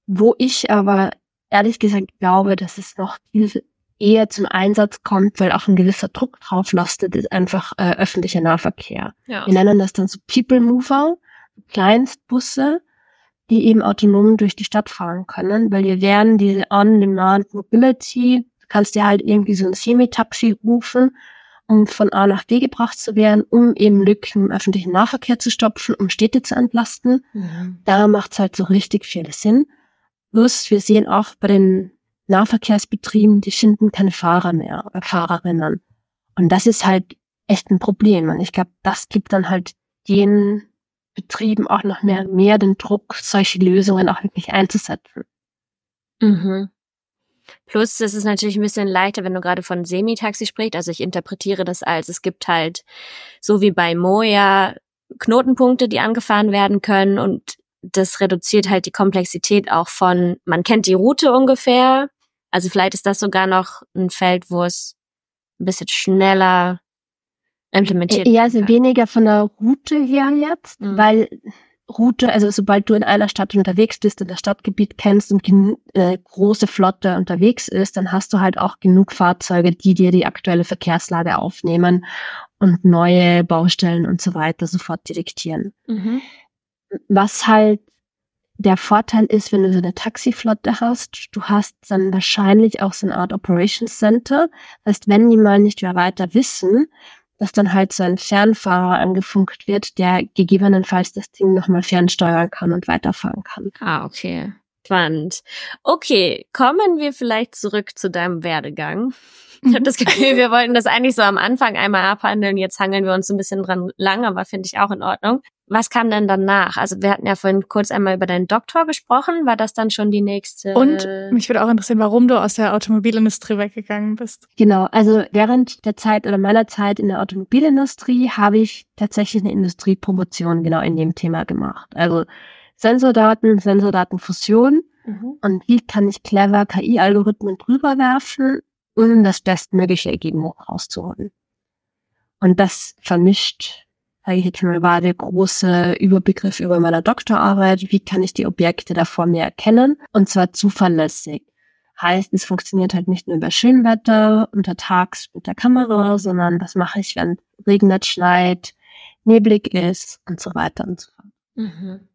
Wo ich aber ehrlich gesagt glaube, dass es noch viel eher zum Einsatz kommt, weil auch ein gewisser Druck drauf lastet, ist einfach äh, öffentlicher Nahverkehr. Ja. Wir nennen das dann so People Mover, Kleinstbusse, die eben autonom durch die Stadt fahren können, weil wir werden diese On-Demand Mobility, du kannst dir halt irgendwie so ein Semi-Taxi rufen, um von A nach B gebracht zu werden, um eben Lücken im öffentlichen Nahverkehr zu stopfen, um Städte zu entlasten. Mhm. Da macht es halt so richtig viel Sinn. Plus, wir sehen auch bei den Nahverkehrsbetrieben, die finden keine Fahrer mehr, oder Fahrerinnen. Und das ist halt echt ein Problem. Und ich glaube, das gibt dann halt den Betrieben auch noch mehr, mehr den Druck, solche Lösungen auch wirklich einzusetzen. Mhm. Plus, es ist natürlich ein bisschen leichter, wenn du gerade von Semitaxi sprichst. Also ich interpretiere das als, es gibt halt, so wie bei Moja, Knotenpunkte, die angefahren werden können und das reduziert halt die Komplexität auch von, man kennt die Route ungefähr. Also vielleicht ist das sogar noch ein Feld, wo es ein bisschen schneller implementiert. Ja, also weniger von der Route her jetzt, mhm. weil Route, also sobald du in einer Stadt unterwegs bist und das Stadtgebiet kennst und eine äh, große Flotte unterwegs ist, dann hast du halt auch genug Fahrzeuge, die dir die aktuelle Verkehrslage aufnehmen und neue Baustellen und so weiter sofort detektieren. Mhm. Was halt der Vorteil ist, wenn du so eine Taxiflotte hast, du hast dann wahrscheinlich auch so eine Art Operations Center. Das heißt, wenn die mal nicht mehr weiter wissen, dass dann halt so ein Fernfahrer angefunkt wird, der gegebenenfalls das Ding nochmal fernsteuern kann und weiterfahren kann. Ah, okay. Spannend. Okay, kommen wir vielleicht zurück zu deinem Werdegang. Ich habe das Gefühl, wir wollten das eigentlich so am Anfang einmal abhandeln. Jetzt hangeln wir uns ein bisschen dran lang, aber finde ich auch in Ordnung. Was kam denn danach? Also wir hatten ja vorhin kurz einmal über deinen Doktor gesprochen. War das dann schon die nächste? Und mich würde auch interessieren, warum du aus der Automobilindustrie weggegangen bist. Genau, also während der Zeit oder meiner Zeit in der Automobilindustrie habe ich tatsächlich eine Industriepromotion genau in dem Thema gemacht. Also Sensordaten, Sensordatenfusion mhm. und wie kann ich clever KI-Algorithmen drüber werfen um das bestmögliche Ergebnis rauszuholen. Und das vermischt, sage ich jetzt mal, war der große Überbegriff über meiner Doktorarbeit. Wie kann ich die Objekte da vor mir erkennen? Und zwar zuverlässig. Heißt, es funktioniert halt nicht nur über Schönwetter, untertags mit der Kamera, sondern was mache ich, wenn regnet, schneit, neblig ist und so weiter und so fort. Mhm.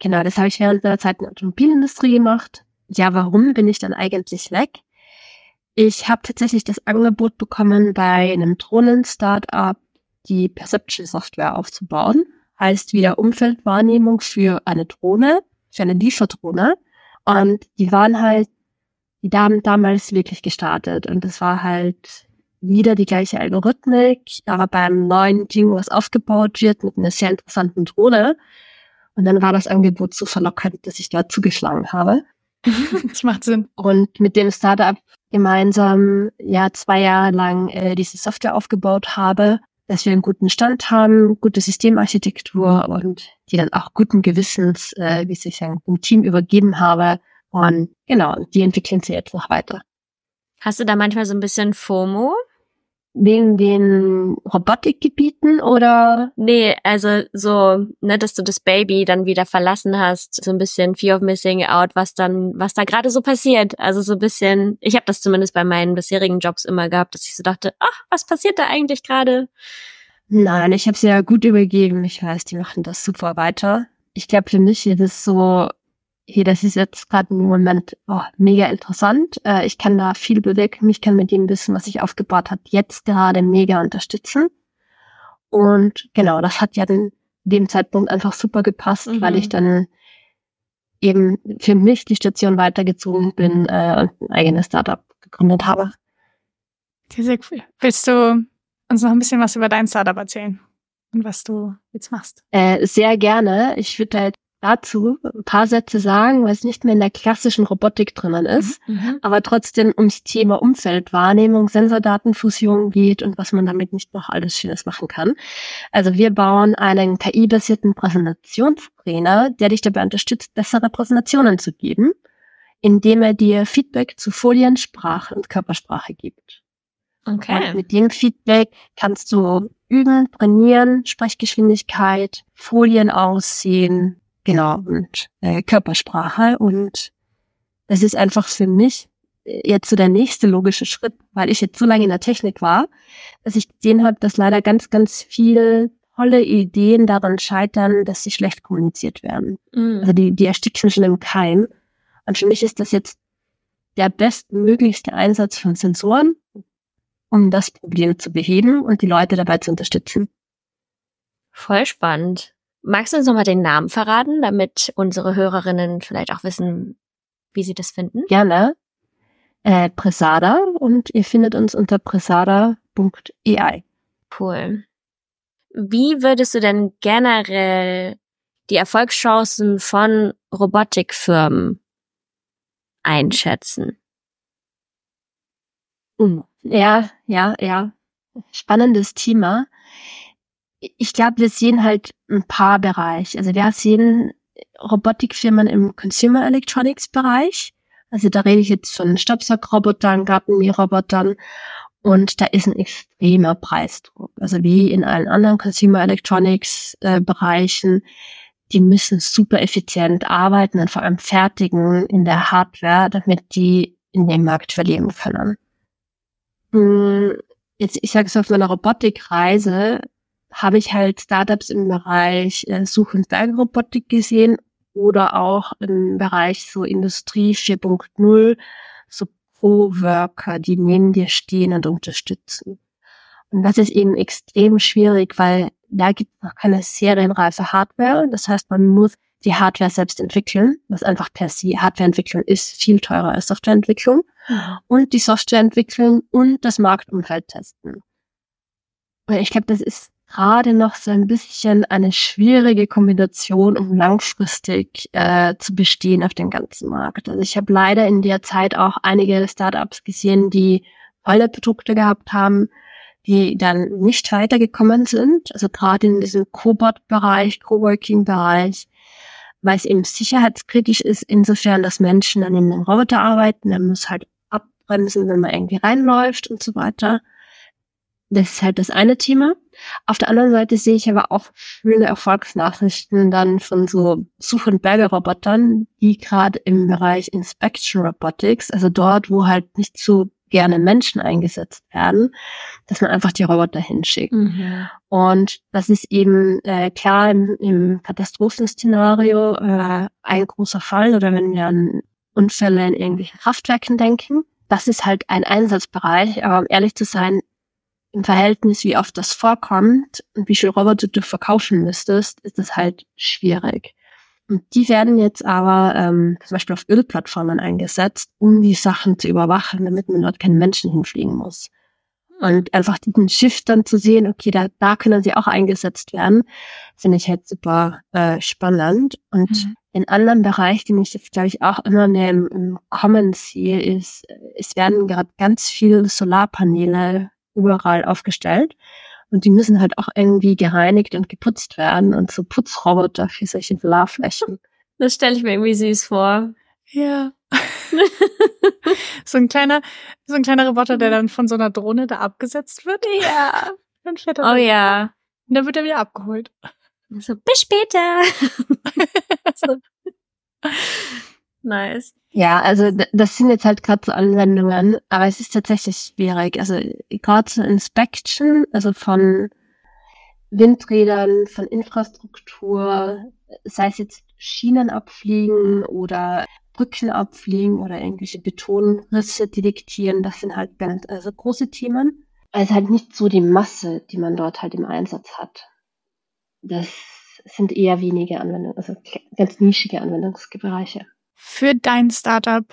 Genau, das habe ich während der Zeit in der Automobilindustrie gemacht. Ja, warum bin ich dann eigentlich weg? Ich habe tatsächlich das Angebot bekommen, bei einem Drohnen-Startup die Perception-Software aufzubauen. Heißt wieder Umfeldwahrnehmung für eine Drohne, für eine Lieferdrohne. Und die waren halt, die haben damals wirklich gestartet. Und es war halt wieder die gleiche Algorithmik, aber beim neuen Ding, was aufgebaut wird, mit einer sehr interessanten Drohne. Und dann war das Angebot so verlockend, dass ich da zugeschlagen habe. das macht Sinn. Und mit dem Startup gemeinsam ja zwei Jahre lang äh, diese Software aufgebaut habe, dass wir einen guten Stand haben, gute Systemarchitektur und die dann auch guten Gewissens, äh, wie ich sagen, dem Team übergeben habe. Und genau, die entwickeln sie jetzt noch weiter. Hast du da manchmal so ein bisschen FOMO? Wegen den Robotikgebieten oder? Nee, also so, ne, dass du das Baby dann wieder verlassen hast, so ein bisschen Fear of Missing Out, was dann, was da gerade so passiert. Also so ein bisschen, ich habe das zumindest bei meinen bisherigen Jobs immer gehabt, dass ich so dachte, ach, was passiert da eigentlich gerade? Nein, ich habe sie ja gut übergeben. Ich weiß, die machen das super weiter. Ich glaube, für mich ist es so, hier, das ist jetzt gerade im Moment oh, mega interessant. Äh, ich kann da viel bewirken. Ich kann mit dem Wissen, was ich aufgebaut habe, jetzt gerade mega unterstützen. Und genau, das hat ja in dem Zeitpunkt einfach super gepasst, mhm. weil ich dann eben für mich die Station weitergezogen bin äh, und ein eigenes Startup gegründet habe. Sehr cool. Willst du uns noch ein bisschen was über dein Startup erzählen und was du jetzt machst? Äh, sehr gerne. Ich würde halt dazu ein paar Sätze sagen, weil es nicht mehr in der klassischen Robotik drinnen ist, mhm, mhm. aber trotzdem ums Thema Umfeldwahrnehmung, Sensordatenfusion geht und was man damit nicht noch alles Schönes machen kann. Also wir bauen einen KI-basierten Präsentationstrainer, der dich dabei unterstützt, bessere Präsentationen zu geben, indem er dir Feedback zu Foliensprache und Körpersprache gibt. Okay. Und mit dem Feedback kannst du üben, trainieren, Sprechgeschwindigkeit, Folien aussehen, Genau, und äh, Körpersprache. Und das ist einfach für mich äh, jetzt so der nächste logische Schritt, weil ich jetzt so lange in der Technik war, dass ich gesehen habe, dass leider ganz, ganz viel tolle Ideen daran scheitern, dass sie schlecht kommuniziert werden. Mhm. Also die, die ersticken schon im Keim. Und für mich ist das jetzt der bestmöglichste Einsatz von Sensoren, um das Problem zu beheben und die Leute dabei zu unterstützen. Voll spannend. Magst du uns nochmal den Namen verraten, damit unsere Hörerinnen vielleicht auch wissen, wie sie das finden? Gerne. Äh, Presada und ihr findet uns unter presada.ai. Cool. Wie würdest du denn generell die Erfolgschancen von Robotikfirmen einschätzen? Ja, ja, ja. Spannendes Thema ich glaube, wir sehen halt ein paar Bereiche. Also wir sehen Robotikfirmen im Consumer Electronics Bereich. Also da rede ich jetzt von Staubsaugrobotern, Gartenmährrobotern und da ist ein extremer Preisdruck. Also wie in allen anderen Consumer Electronics äh, Bereichen, die müssen super effizient arbeiten und vor allem fertigen in der Hardware, damit die in dem Markt verlieren können. Hm, jetzt, ich sage es auf meiner Robotikreise, habe ich halt Startups im Bereich äh, Such- und Bergrobotik gesehen oder auch im Bereich so Industrie 4.0, so Pro-Worker, die neben dir stehen und unterstützen. Und das ist eben extrem schwierig, weil da gibt es noch keine serienreife Hardware. Das heißt, man muss die Hardware selbst entwickeln, was einfach per se Hardwareentwicklung ist, viel teurer als Softwareentwicklung. Und die Software entwickeln und das Marktumfeld testen. Und ich glaube, das ist gerade noch so ein bisschen eine schwierige Kombination, um langfristig äh, zu bestehen auf dem ganzen Markt. Also ich habe leider in der Zeit auch einige Startups gesehen, die tolle Produkte gehabt haben, die dann nicht weitergekommen sind. Also gerade in diesem Cobot-Bereich, Coworking-Bereich, weil es eben sicherheitskritisch ist, insofern, dass Menschen dann in einem Roboter arbeiten, dann muss halt abbremsen, wenn man irgendwie reinläuft und so weiter. Das ist halt das eine Thema. Auf der anderen Seite sehe ich aber auch schöne Erfolgsnachrichten dann von so Such- und Bergerobotern, die gerade im Bereich Inspection Robotics, also dort, wo halt nicht so gerne Menschen eingesetzt werden, dass man einfach die Roboter hinschickt. Mhm. Und das ist eben äh, klar im, im Katastrophenszenario äh, ein großer Fall oder wenn wir an Unfälle in irgendwelchen Kraftwerken denken. Das ist halt ein Einsatzbereich, aber um ehrlich zu sein, im Verhältnis, wie oft das vorkommt und wie viel Roboter du verkaufen müsstest, ist es halt schwierig. Und die werden jetzt aber ähm, zum Beispiel auf Ölplattformen eingesetzt, um die Sachen zu überwachen, damit man dort keinen Menschen hinfliegen muss. Und einfach diesen Shift dann zu sehen, okay, da, da können sie auch eingesetzt werden, finde ich halt super äh, spannend. Und mhm. in anderen Bereich, den ich jetzt, glaube ich, auch immer mehr im, im Kommen sehe, ist, es werden gerade ganz viele Solarpaneele überall aufgestellt. Und die müssen halt auch irgendwie gereinigt und geputzt werden und so Putzroboter für solche Solarflächen. Das stelle ich mir irgendwie süß vor. Ja. so ein kleiner, so ein kleiner Roboter, der dann von so einer Drohne da abgesetzt wird. Ja. Dann fährt er oh ja. Und dann wird er wieder abgeholt. So, bis später. so. Nice. Ja, also das sind jetzt halt gerade so Anwendungen, aber es ist tatsächlich schwierig. Also gerade so Inspection, also von Windrädern, von Infrastruktur, sei es jetzt Schienen abfliegen oder Brücken abfliegen oder irgendwelche Betonrisse detektieren, das sind halt ganz also große Themen. Also halt nicht so die Masse, die man dort halt im Einsatz hat. Das sind eher wenige Anwendungen, also ganz nischige Anwendungsbereiche. Für dein Startup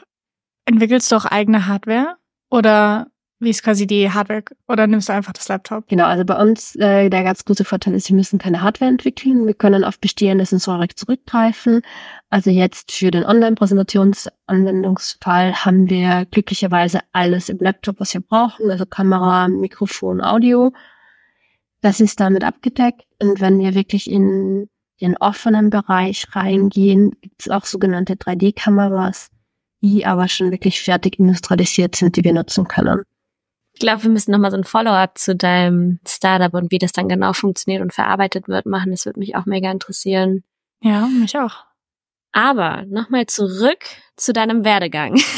entwickelst du auch eigene Hardware oder wie ist quasi die Hardware oder nimmst du einfach das Laptop? Genau, also bei uns äh, der ganz große Vorteil ist, wir müssen keine Hardware entwickeln. Wir können auf bestehende Sensorik zurückgreifen. Also jetzt für den Online-Präsentationsanwendungsfall haben wir glücklicherweise alles im Laptop, was wir brauchen, also Kamera, Mikrofon, Audio. Das ist damit abgedeckt. Und wenn wir wirklich in den offenen Bereich reingehen, gibt es auch sogenannte 3D-Kameras, die aber schon wirklich fertig industrialisiert sind, die wir nutzen können. Ich glaube, wir müssen nochmal so ein Follow-up zu deinem Startup und wie das dann genau funktioniert und verarbeitet wird machen. Das würde mich auch mega interessieren. Ja, mich auch. Aber nochmal zurück zu deinem Werdegang.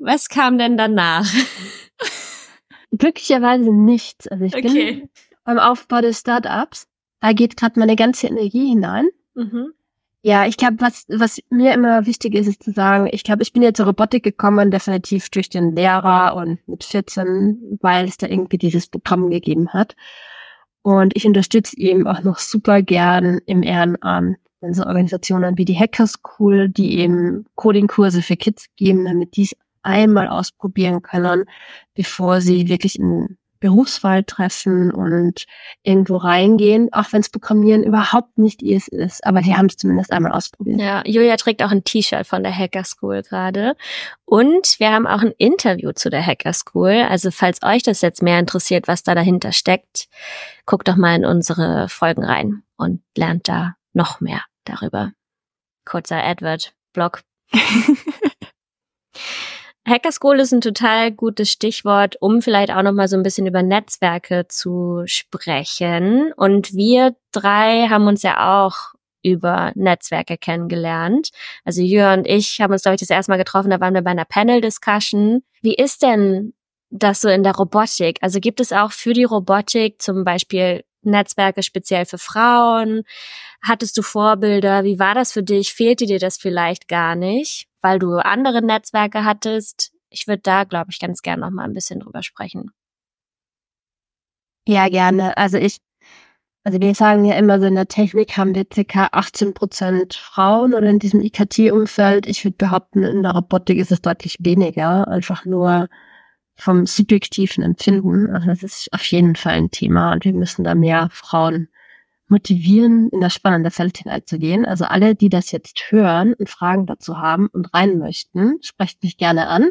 Was kam denn danach? Glücklicherweise nichts. Also ich okay. bin beim Aufbau des Startups da geht gerade meine ganze Energie hinein. Mhm. Ja, ich glaube, was, was mir immer wichtig ist, ist zu sagen, ich glaube, ich bin jetzt zur Robotik gekommen, definitiv durch den Lehrer und mit 14, weil es da irgendwie dieses Programm gegeben hat. Und ich unterstütze eben auch noch super gern im Ehrenamt so Organisationen wie die Hacker School, die eben Coding-Kurse für Kids geben, damit die es einmal ausprobieren können, bevor sie wirklich in Berufswahl treffen und irgendwo reingehen, auch wenn es Programmieren überhaupt nicht ihrs ist. Aber die haben es zumindest einmal ausprobiert. Ja, Julia trägt auch ein T-Shirt von der Hacker School gerade. Und wir haben auch ein Interview zu der Hacker School. Also falls euch das jetzt mehr interessiert, was da dahinter steckt, guckt doch mal in unsere Folgen rein und lernt da noch mehr darüber. Kurzer Advert, Blog. Hacker School ist ein total gutes Stichwort, um vielleicht auch noch mal so ein bisschen über Netzwerke zu sprechen. Und wir drei haben uns ja auch über Netzwerke kennengelernt. Also Jür und ich haben uns, glaube ich, das erste Mal getroffen, da waren wir bei einer Panel-Discussion. Wie ist denn das so in der Robotik? Also gibt es auch für die Robotik zum Beispiel Netzwerke speziell für Frauen? Hattest du Vorbilder? Wie war das für dich? Fehlte dir das vielleicht gar nicht? Weil du andere Netzwerke hattest. Ich würde da, glaube ich, ganz gern noch mal ein bisschen drüber sprechen. Ja, gerne. Also ich, also wir sagen ja immer so in der Technik haben wir ca. 18 Prozent Frauen oder in diesem IKT-Umfeld. Ich würde behaupten, in der Robotik ist es deutlich weniger. Einfach nur vom subjektiven Empfinden. Also das ist auf jeden Fall ein Thema und wir müssen da mehr Frauen motivieren, in das spannende Feld hineinzugehen. Also alle, die das jetzt hören und Fragen dazu haben und rein möchten, sprecht mich gerne an.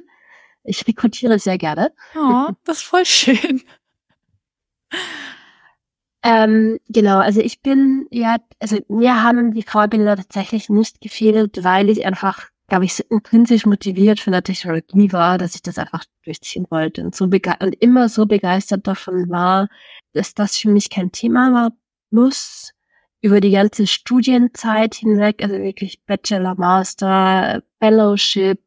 Ich rekrutiere sehr gerne. Oh, das ist voll schön. ähm, genau, also ich bin ja, also mir haben die Vorbilder tatsächlich nicht gefehlt, weil ich einfach glaube ich, so intrinsisch motiviert von der Technologie war, dass ich das einfach durchziehen wollte und so und immer so begeistert davon war, dass das für mich kein Thema war, plus über die ganze Studienzeit hinweg, also wirklich Bachelor, Master, Fellowship,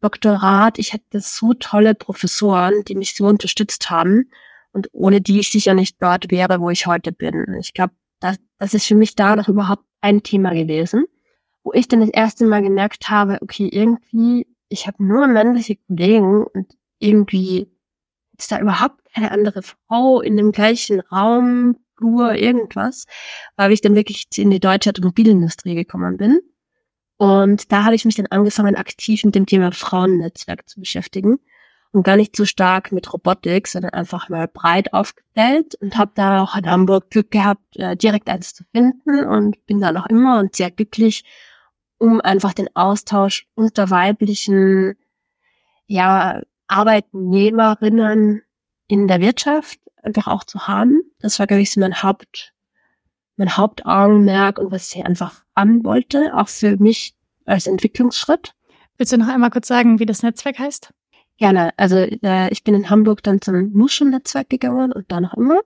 Doktorat. Ich hatte so tolle Professoren, die mich so unterstützt haben und ohne die ich sicher nicht dort wäre, wo ich heute bin. Ich glaube, das, das ist für mich da noch überhaupt ein Thema gewesen wo ich dann das erste Mal gemerkt habe, okay, irgendwie, ich habe nur männliche Kollegen und irgendwie ist da überhaupt keine andere Frau in dem gleichen Raum, Flur, irgendwas, weil ich dann wirklich in die deutsche Automobilindustrie gekommen bin. Und da habe ich mich dann angefangen, aktiv mit dem Thema Frauennetzwerk zu beschäftigen und gar nicht so stark mit Robotik, sondern einfach mal breit aufgestellt und habe da auch in Hamburg Glück gehabt, äh, direkt eins zu finden und bin da noch immer und sehr glücklich um einfach den Austausch unter weiblichen ja, Arbeitnehmerinnen in der Wirtschaft einfach auch zu haben. Das war, glaube ich, so mein Haupt, mein Hauptaugenmerk und was ich einfach an wollte, auch für mich als Entwicklungsschritt. Willst du noch einmal kurz sagen, wie das Netzwerk heißt? Gerne. Also äh, ich bin in Hamburg dann zum Muschelnetzwerk gegangen und da noch immer.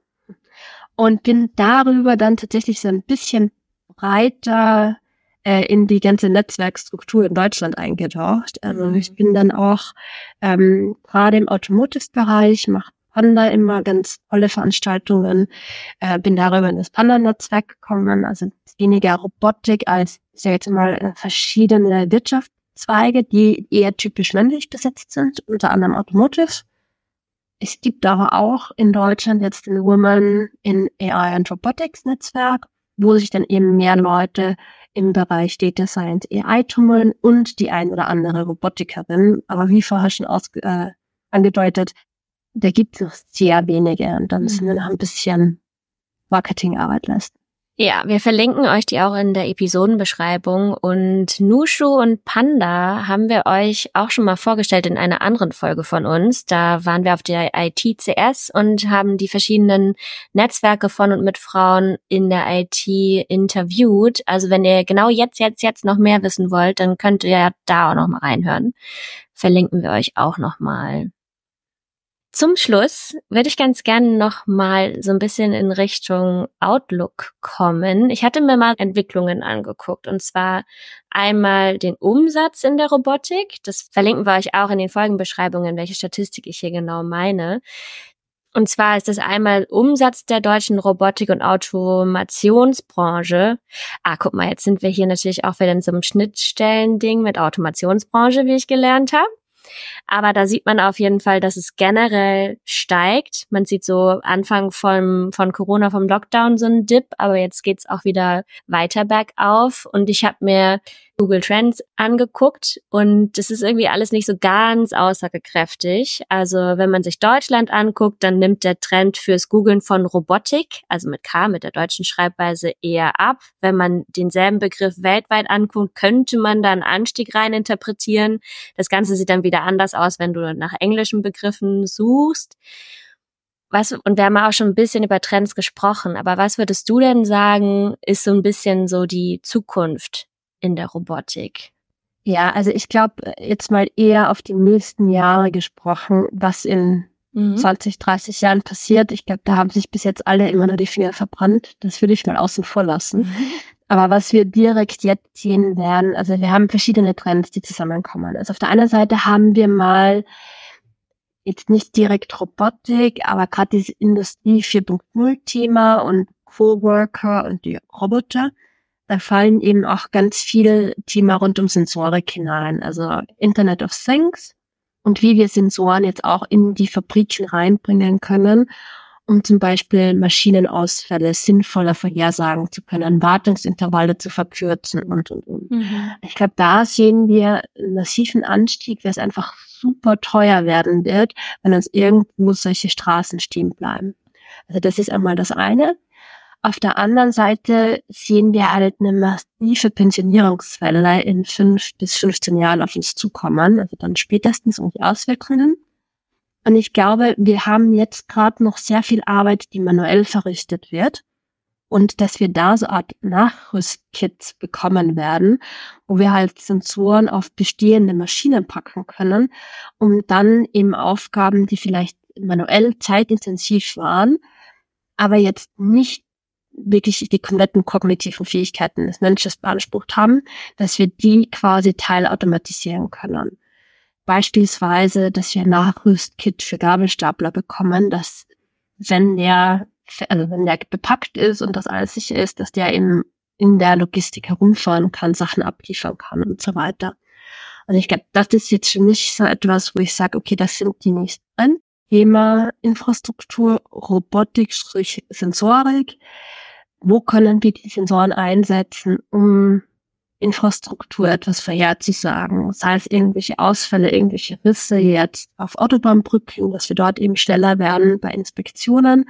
Und bin darüber dann tatsächlich so ein bisschen breiter äh, in die ganze Netzwerkstruktur in Deutschland eingetaucht. Also mhm. ich bin dann auch ähm, gerade im Automotive-Bereich, mache Panda immer ganz tolle Veranstaltungen, äh, bin darüber in das Panda-Netzwerk gekommen, also weniger Robotik als, ich sag jetzt mal, äh, verschiedene Wirtschaftszweige, die eher typisch männlich besetzt sind, unter anderem Automotive. Es gibt aber auch in Deutschland jetzt ein Women in AI and Robotics Netzwerk, wo sich dann eben mehr Leute im Bereich Data Science AI tummeln und die ein oder andere Robotikerin. Aber wie vorher schon aus, äh, angedeutet, da gibt es noch sehr wenige und da müssen wir mhm. noch ein bisschen Marketingarbeit leisten. Ja, wir verlinken euch die auch in der Episodenbeschreibung und Nushu und Panda haben wir euch auch schon mal vorgestellt in einer anderen Folge von uns. Da waren wir auf der ITCS und haben die verschiedenen Netzwerke von und mit Frauen in der IT interviewt. Also wenn ihr genau jetzt, jetzt, jetzt noch mehr wissen wollt, dann könnt ihr ja da auch noch mal reinhören. Verlinken wir euch auch noch mal. Zum Schluss würde ich ganz gerne noch mal so ein bisschen in Richtung Outlook kommen. Ich hatte mir mal Entwicklungen angeguckt und zwar einmal den Umsatz in der Robotik. Das verlinken wir euch auch in den Folgenbeschreibungen, welche Statistik ich hier genau meine. Und zwar ist das einmal Umsatz der deutschen Robotik- und Automationsbranche. Ah, guck mal, jetzt sind wir hier natürlich auch wieder in so einem Schnittstellending mit Automationsbranche, wie ich gelernt habe. Aber da sieht man auf jeden Fall, dass es generell steigt. Man sieht so Anfang von, von Corona, vom Lockdown so einen Dip, aber jetzt geht's auch wieder weiter bergauf. Und ich habe mir Google Trends angeguckt und das ist irgendwie alles nicht so ganz aussagekräftig. Also wenn man sich Deutschland anguckt, dann nimmt der Trend fürs Googlen von Robotik, also mit K, mit der deutschen Schreibweise eher ab. Wenn man denselben Begriff weltweit anguckt, könnte man da einen Anstieg rein interpretieren. Das Ganze sieht dann wieder anders aus, wenn du nach englischen Begriffen suchst. Was, und wir haben auch schon ein bisschen über Trends gesprochen, aber was würdest du denn sagen, ist so ein bisschen so die Zukunft in der Robotik? Ja, also ich glaube jetzt mal eher auf die nächsten Jahre gesprochen, was in mhm. 20, 30 Jahren passiert. Ich glaube, da haben sich bis jetzt alle immer nur die Finger verbrannt. Das würde ich mal außen vor lassen. Mhm. Aber was wir direkt jetzt sehen werden, also wir haben verschiedene Trends, die zusammenkommen. Also auf der einen Seite haben wir mal jetzt nicht direkt Robotik, aber gerade diese Industrie 4.0 Thema und Coworker und die Roboter da fallen eben auch ganz viele Themen rund um Sensorik hinein, also Internet of Things und wie wir Sensoren jetzt auch in die Fabriken reinbringen können um zum Beispiel Maschinenausfälle sinnvoller vorhersagen zu können, Wartungsintervalle zu verkürzen und, und, und. Mhm. Ich glaube, da sehen wir einen massiven Anstieg, weil es einfach super teuer werden wird, wenn uns irgendwo solche Straßen stehen bleiben. Also das ist einmal das eine. Auf der anderen Seite sehen wir halt eine massive Pensionierungswelle in fünf bis 15 Jahren auf uns zukommen, also dann spätestens um die Auswirkungen. Und ich glaube, wir haben jetzt gerade noch sehr viel Arbeit, die manuell verrichtet wird. Und dass wir da so eine Art Nachrüstkits bekommen werden, wo wir halt Sensoren auf bestehende Maschinen packen können, um dann eben Aufgaben, die vielleicht manuell zeitintensiv waren, aber jetzt nicht wirklich die kompletten kognitiven Fähigkeiten des Menschen beansprucht haben, dass wir die quasi teilautomatisieren können. Beispielsweise, dass wir ein Nachrüstkit für Gabelstapler bekommen, dass wenn der, also wenn der bepackt ist und das alles sicher ist, dass der eben in der Logistik herumfahren kann, Sachen abliefern kann und so weiter. Und ich glaube, das ist jetzt für mich so etwas, wo ich sage, okay, das sind die nächsten Thema Infrastruktur, Robotik, Sensorik wo können wir die Sensoren einsetzen, um Infrastruktur etwas vorherzusagen, sei es irgendwelche Ausfälle, irgendwelche Risse jetzt auf Autobahnbrücken, dass wir dort eben schneller werden bei Inspektionen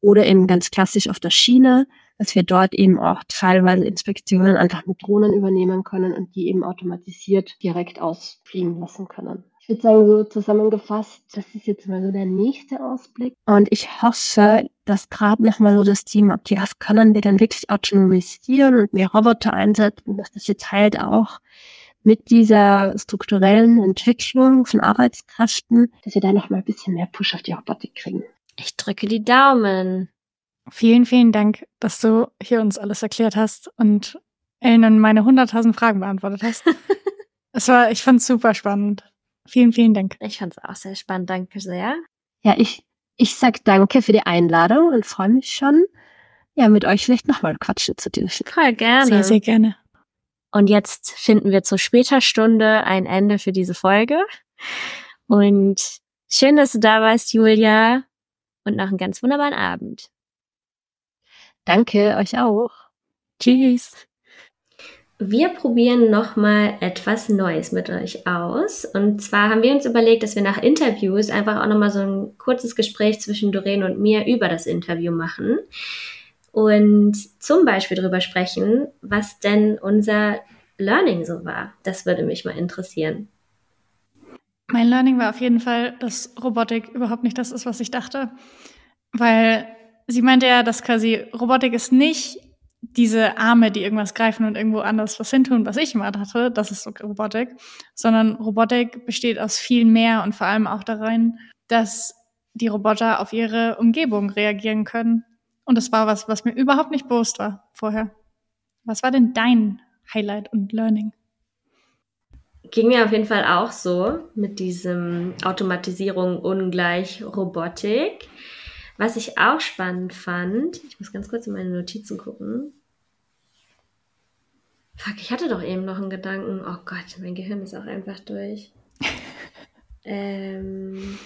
oder eben ganz klassisch auf der Schiene, dass wir dort eben auch teilweise Inspektionen einfach mit Drohnen übernehmen können und die eben automatisiert direkt ausfliegen lassen können. Ich würde sagen, so zusammengefasst, das ist jetzt mal so der nächste Ausblick. Und ich hoffe, dass gerade nochmal so das Thema, okay, was können wir denn wirklich autonomisieren und mehr Roboter einsetzen, dass das jetzt halt auch mit dieser strukturellen Entwicklung von Arbeitskräften, dass wir da nochmal ein bisschen mehr Push auf die Robotik kriegen. Ich drücke die Daumen. Vielen, vielen Dank, dass du hier uns alles erklärt hast und Ellen meine hunderttausend Fragen beantwortet hast. es war, ich fand's super spannend. Vielen, vielen Dank. Ich fand es auch sehr spannend. Danke sehr. Ja, ich, ich sag danke für die Einladung und freue mich schon, ja, mit euch vielleicht nochmal quatschen zu dürfen. Voll gerne. Sehr, sehr gerne. Und jetzt finden wir zu später Stunde ein Ende für diese Folge. Und schön, dass du da warst, Julia. Und noch einen ganz wunderbaren Abend. Danke, euch auch. Tschüss. Wir probieren nochmal etwas Neues mit euch aus. Und zwar haben wir uns überlegt, dass wir nach Interviews einfach auch nochmal so ein kurzes Gespräch zwischen Doreen und mir über das Interview machen. Und zum Beispiel darüber sprechen, was denn unser Learning so war. Das würde mich mal interessieren. Mein Learning war auf jeden Fall, dass Robotik überhaupt nicht das ist, was ich dachte. Weil sie meinte ja, dass quasi Robotik ist nicht diese Arme, die irgendwas greifen und irgendwo anders was hintun, was ich immer hatte, das ist Robotik, sondern Robotik besteht aus viel mehr und vor allem auch darin, dass die Roboter auf ihre Umgebung reagieren können. Und das war was, was mir überhaupt nicht bewusst war vorher. Was war denn dein Highlight und Learning? Ging mir auf jeden Fall auch so mit diesem Automatisierung ungleich Robotik. Was ich auch spannend fand, ich muss ganz kurz in meine Notizen gucken. Fuck, ich hatte doch eben noch einen Gedanken. Oh Gott, mein Gehirn ist auch einfach durch. ähm,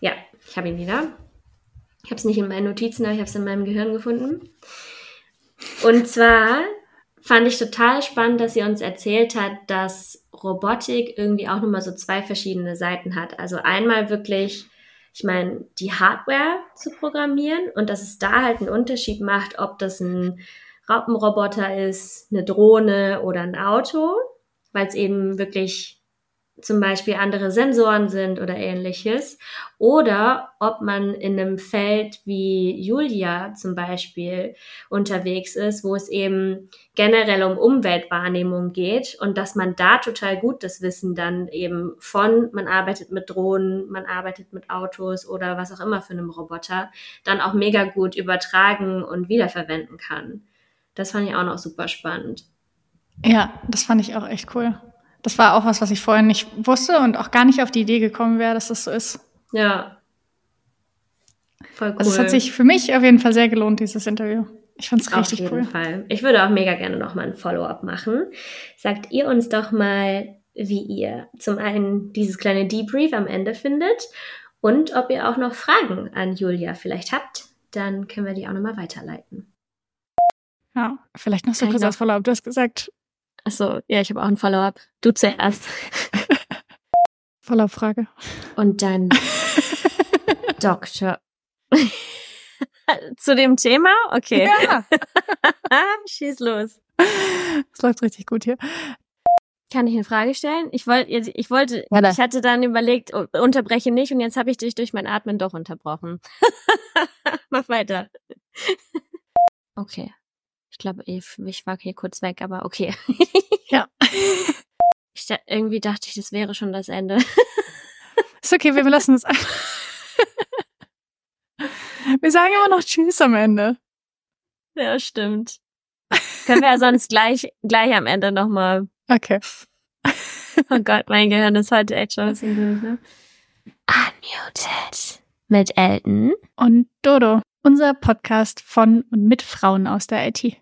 ja, ich habe ihn wieder. Ich habe es nicht in meinen Notizen, aber ich habe es in meinem Gehirn gefunden. Und zwar fand ich total spannend, dass sie uns erzählt hat, dass Robotik irgendwie auch nochmal so zwei verschiedene Seiten hat. Also einmal wirklich ich meine, die Hardware zu programmieren und dass es da halt einen Unterschied macht, ob das ein Raupenroboter ist, eine Drohne oder ein Auto, weil es eben wirklich zum Beispiel andere Sensoren sind oder ähnliches. Oder ob man in einem Feld wie Julia zum Beispiel unterwegs ist, wo es eben generell um Umweltwahrnehmung geht und dass man da total gut das Wissen dann eben von, man arbeitet mit Drohnen, man arbeitet mit Autos oder was auch immer für einem Roboter, dann auch mega gut übertragen und wiederverwenden kann. Das fand ich auch noch super spannend. Ja, das fand ich auch echt cool. Das war auch was, was ich vorher nicht wusste und auch gar nicht auf die Idee gekommen wäre, dass das so ist. Ja. Voll cool. Also es hat sich für mich auf jeden Fall sehr gelohnt, dieses Interview. Ich fand es richtig cool. Auf jeden Fall. Ich würde auch mega gerne nochmal ein Follow-up machen. Sagt ihr uns doch mal, wie ihr zum einen dieses kleine Debrief am Ende findet Und ob ihr auch noch Fragen an Julia vielleicht habt, dann können wir die auch nochmal weiterleiten. Ja, vielleicht noch so kurz als Follow-up. Du hast gesagt, Achso, ja, ich habe auch ein Follow-up. Du zuerst. Follow-up-Frage. Und dann Doktor. Zu dem Thema? Okay. Ja, Schieß los. es läuft richtig gut hier. Kann ich eine Frage stellen? Ich wollte, ich wollte, Gerne. ich hatte dann überlegt, unterbreche nicht und jetzt habe ich dich durch mein Atmen doch unterbrochen. Mach weiter. Okay. Ich glaube, ich, ich war hier kurz weg, aber okay. Ja. Ich, irgendwie dachte ich, das wäre schon das Ende. Ist okay, wir lassen es einfach. Wir sagen immer noch Tschüss am Ende. Ja, stimmt. Können wir ja sonst gleich, gleich am Ende nochmal. Okay. Oh Gott, mein Gehirn ist heute echt schon ein bisschen durch, ne? Unmuted. Mit Elton. Und Dodo, unser Podcast von und mit Frauen aus der IT.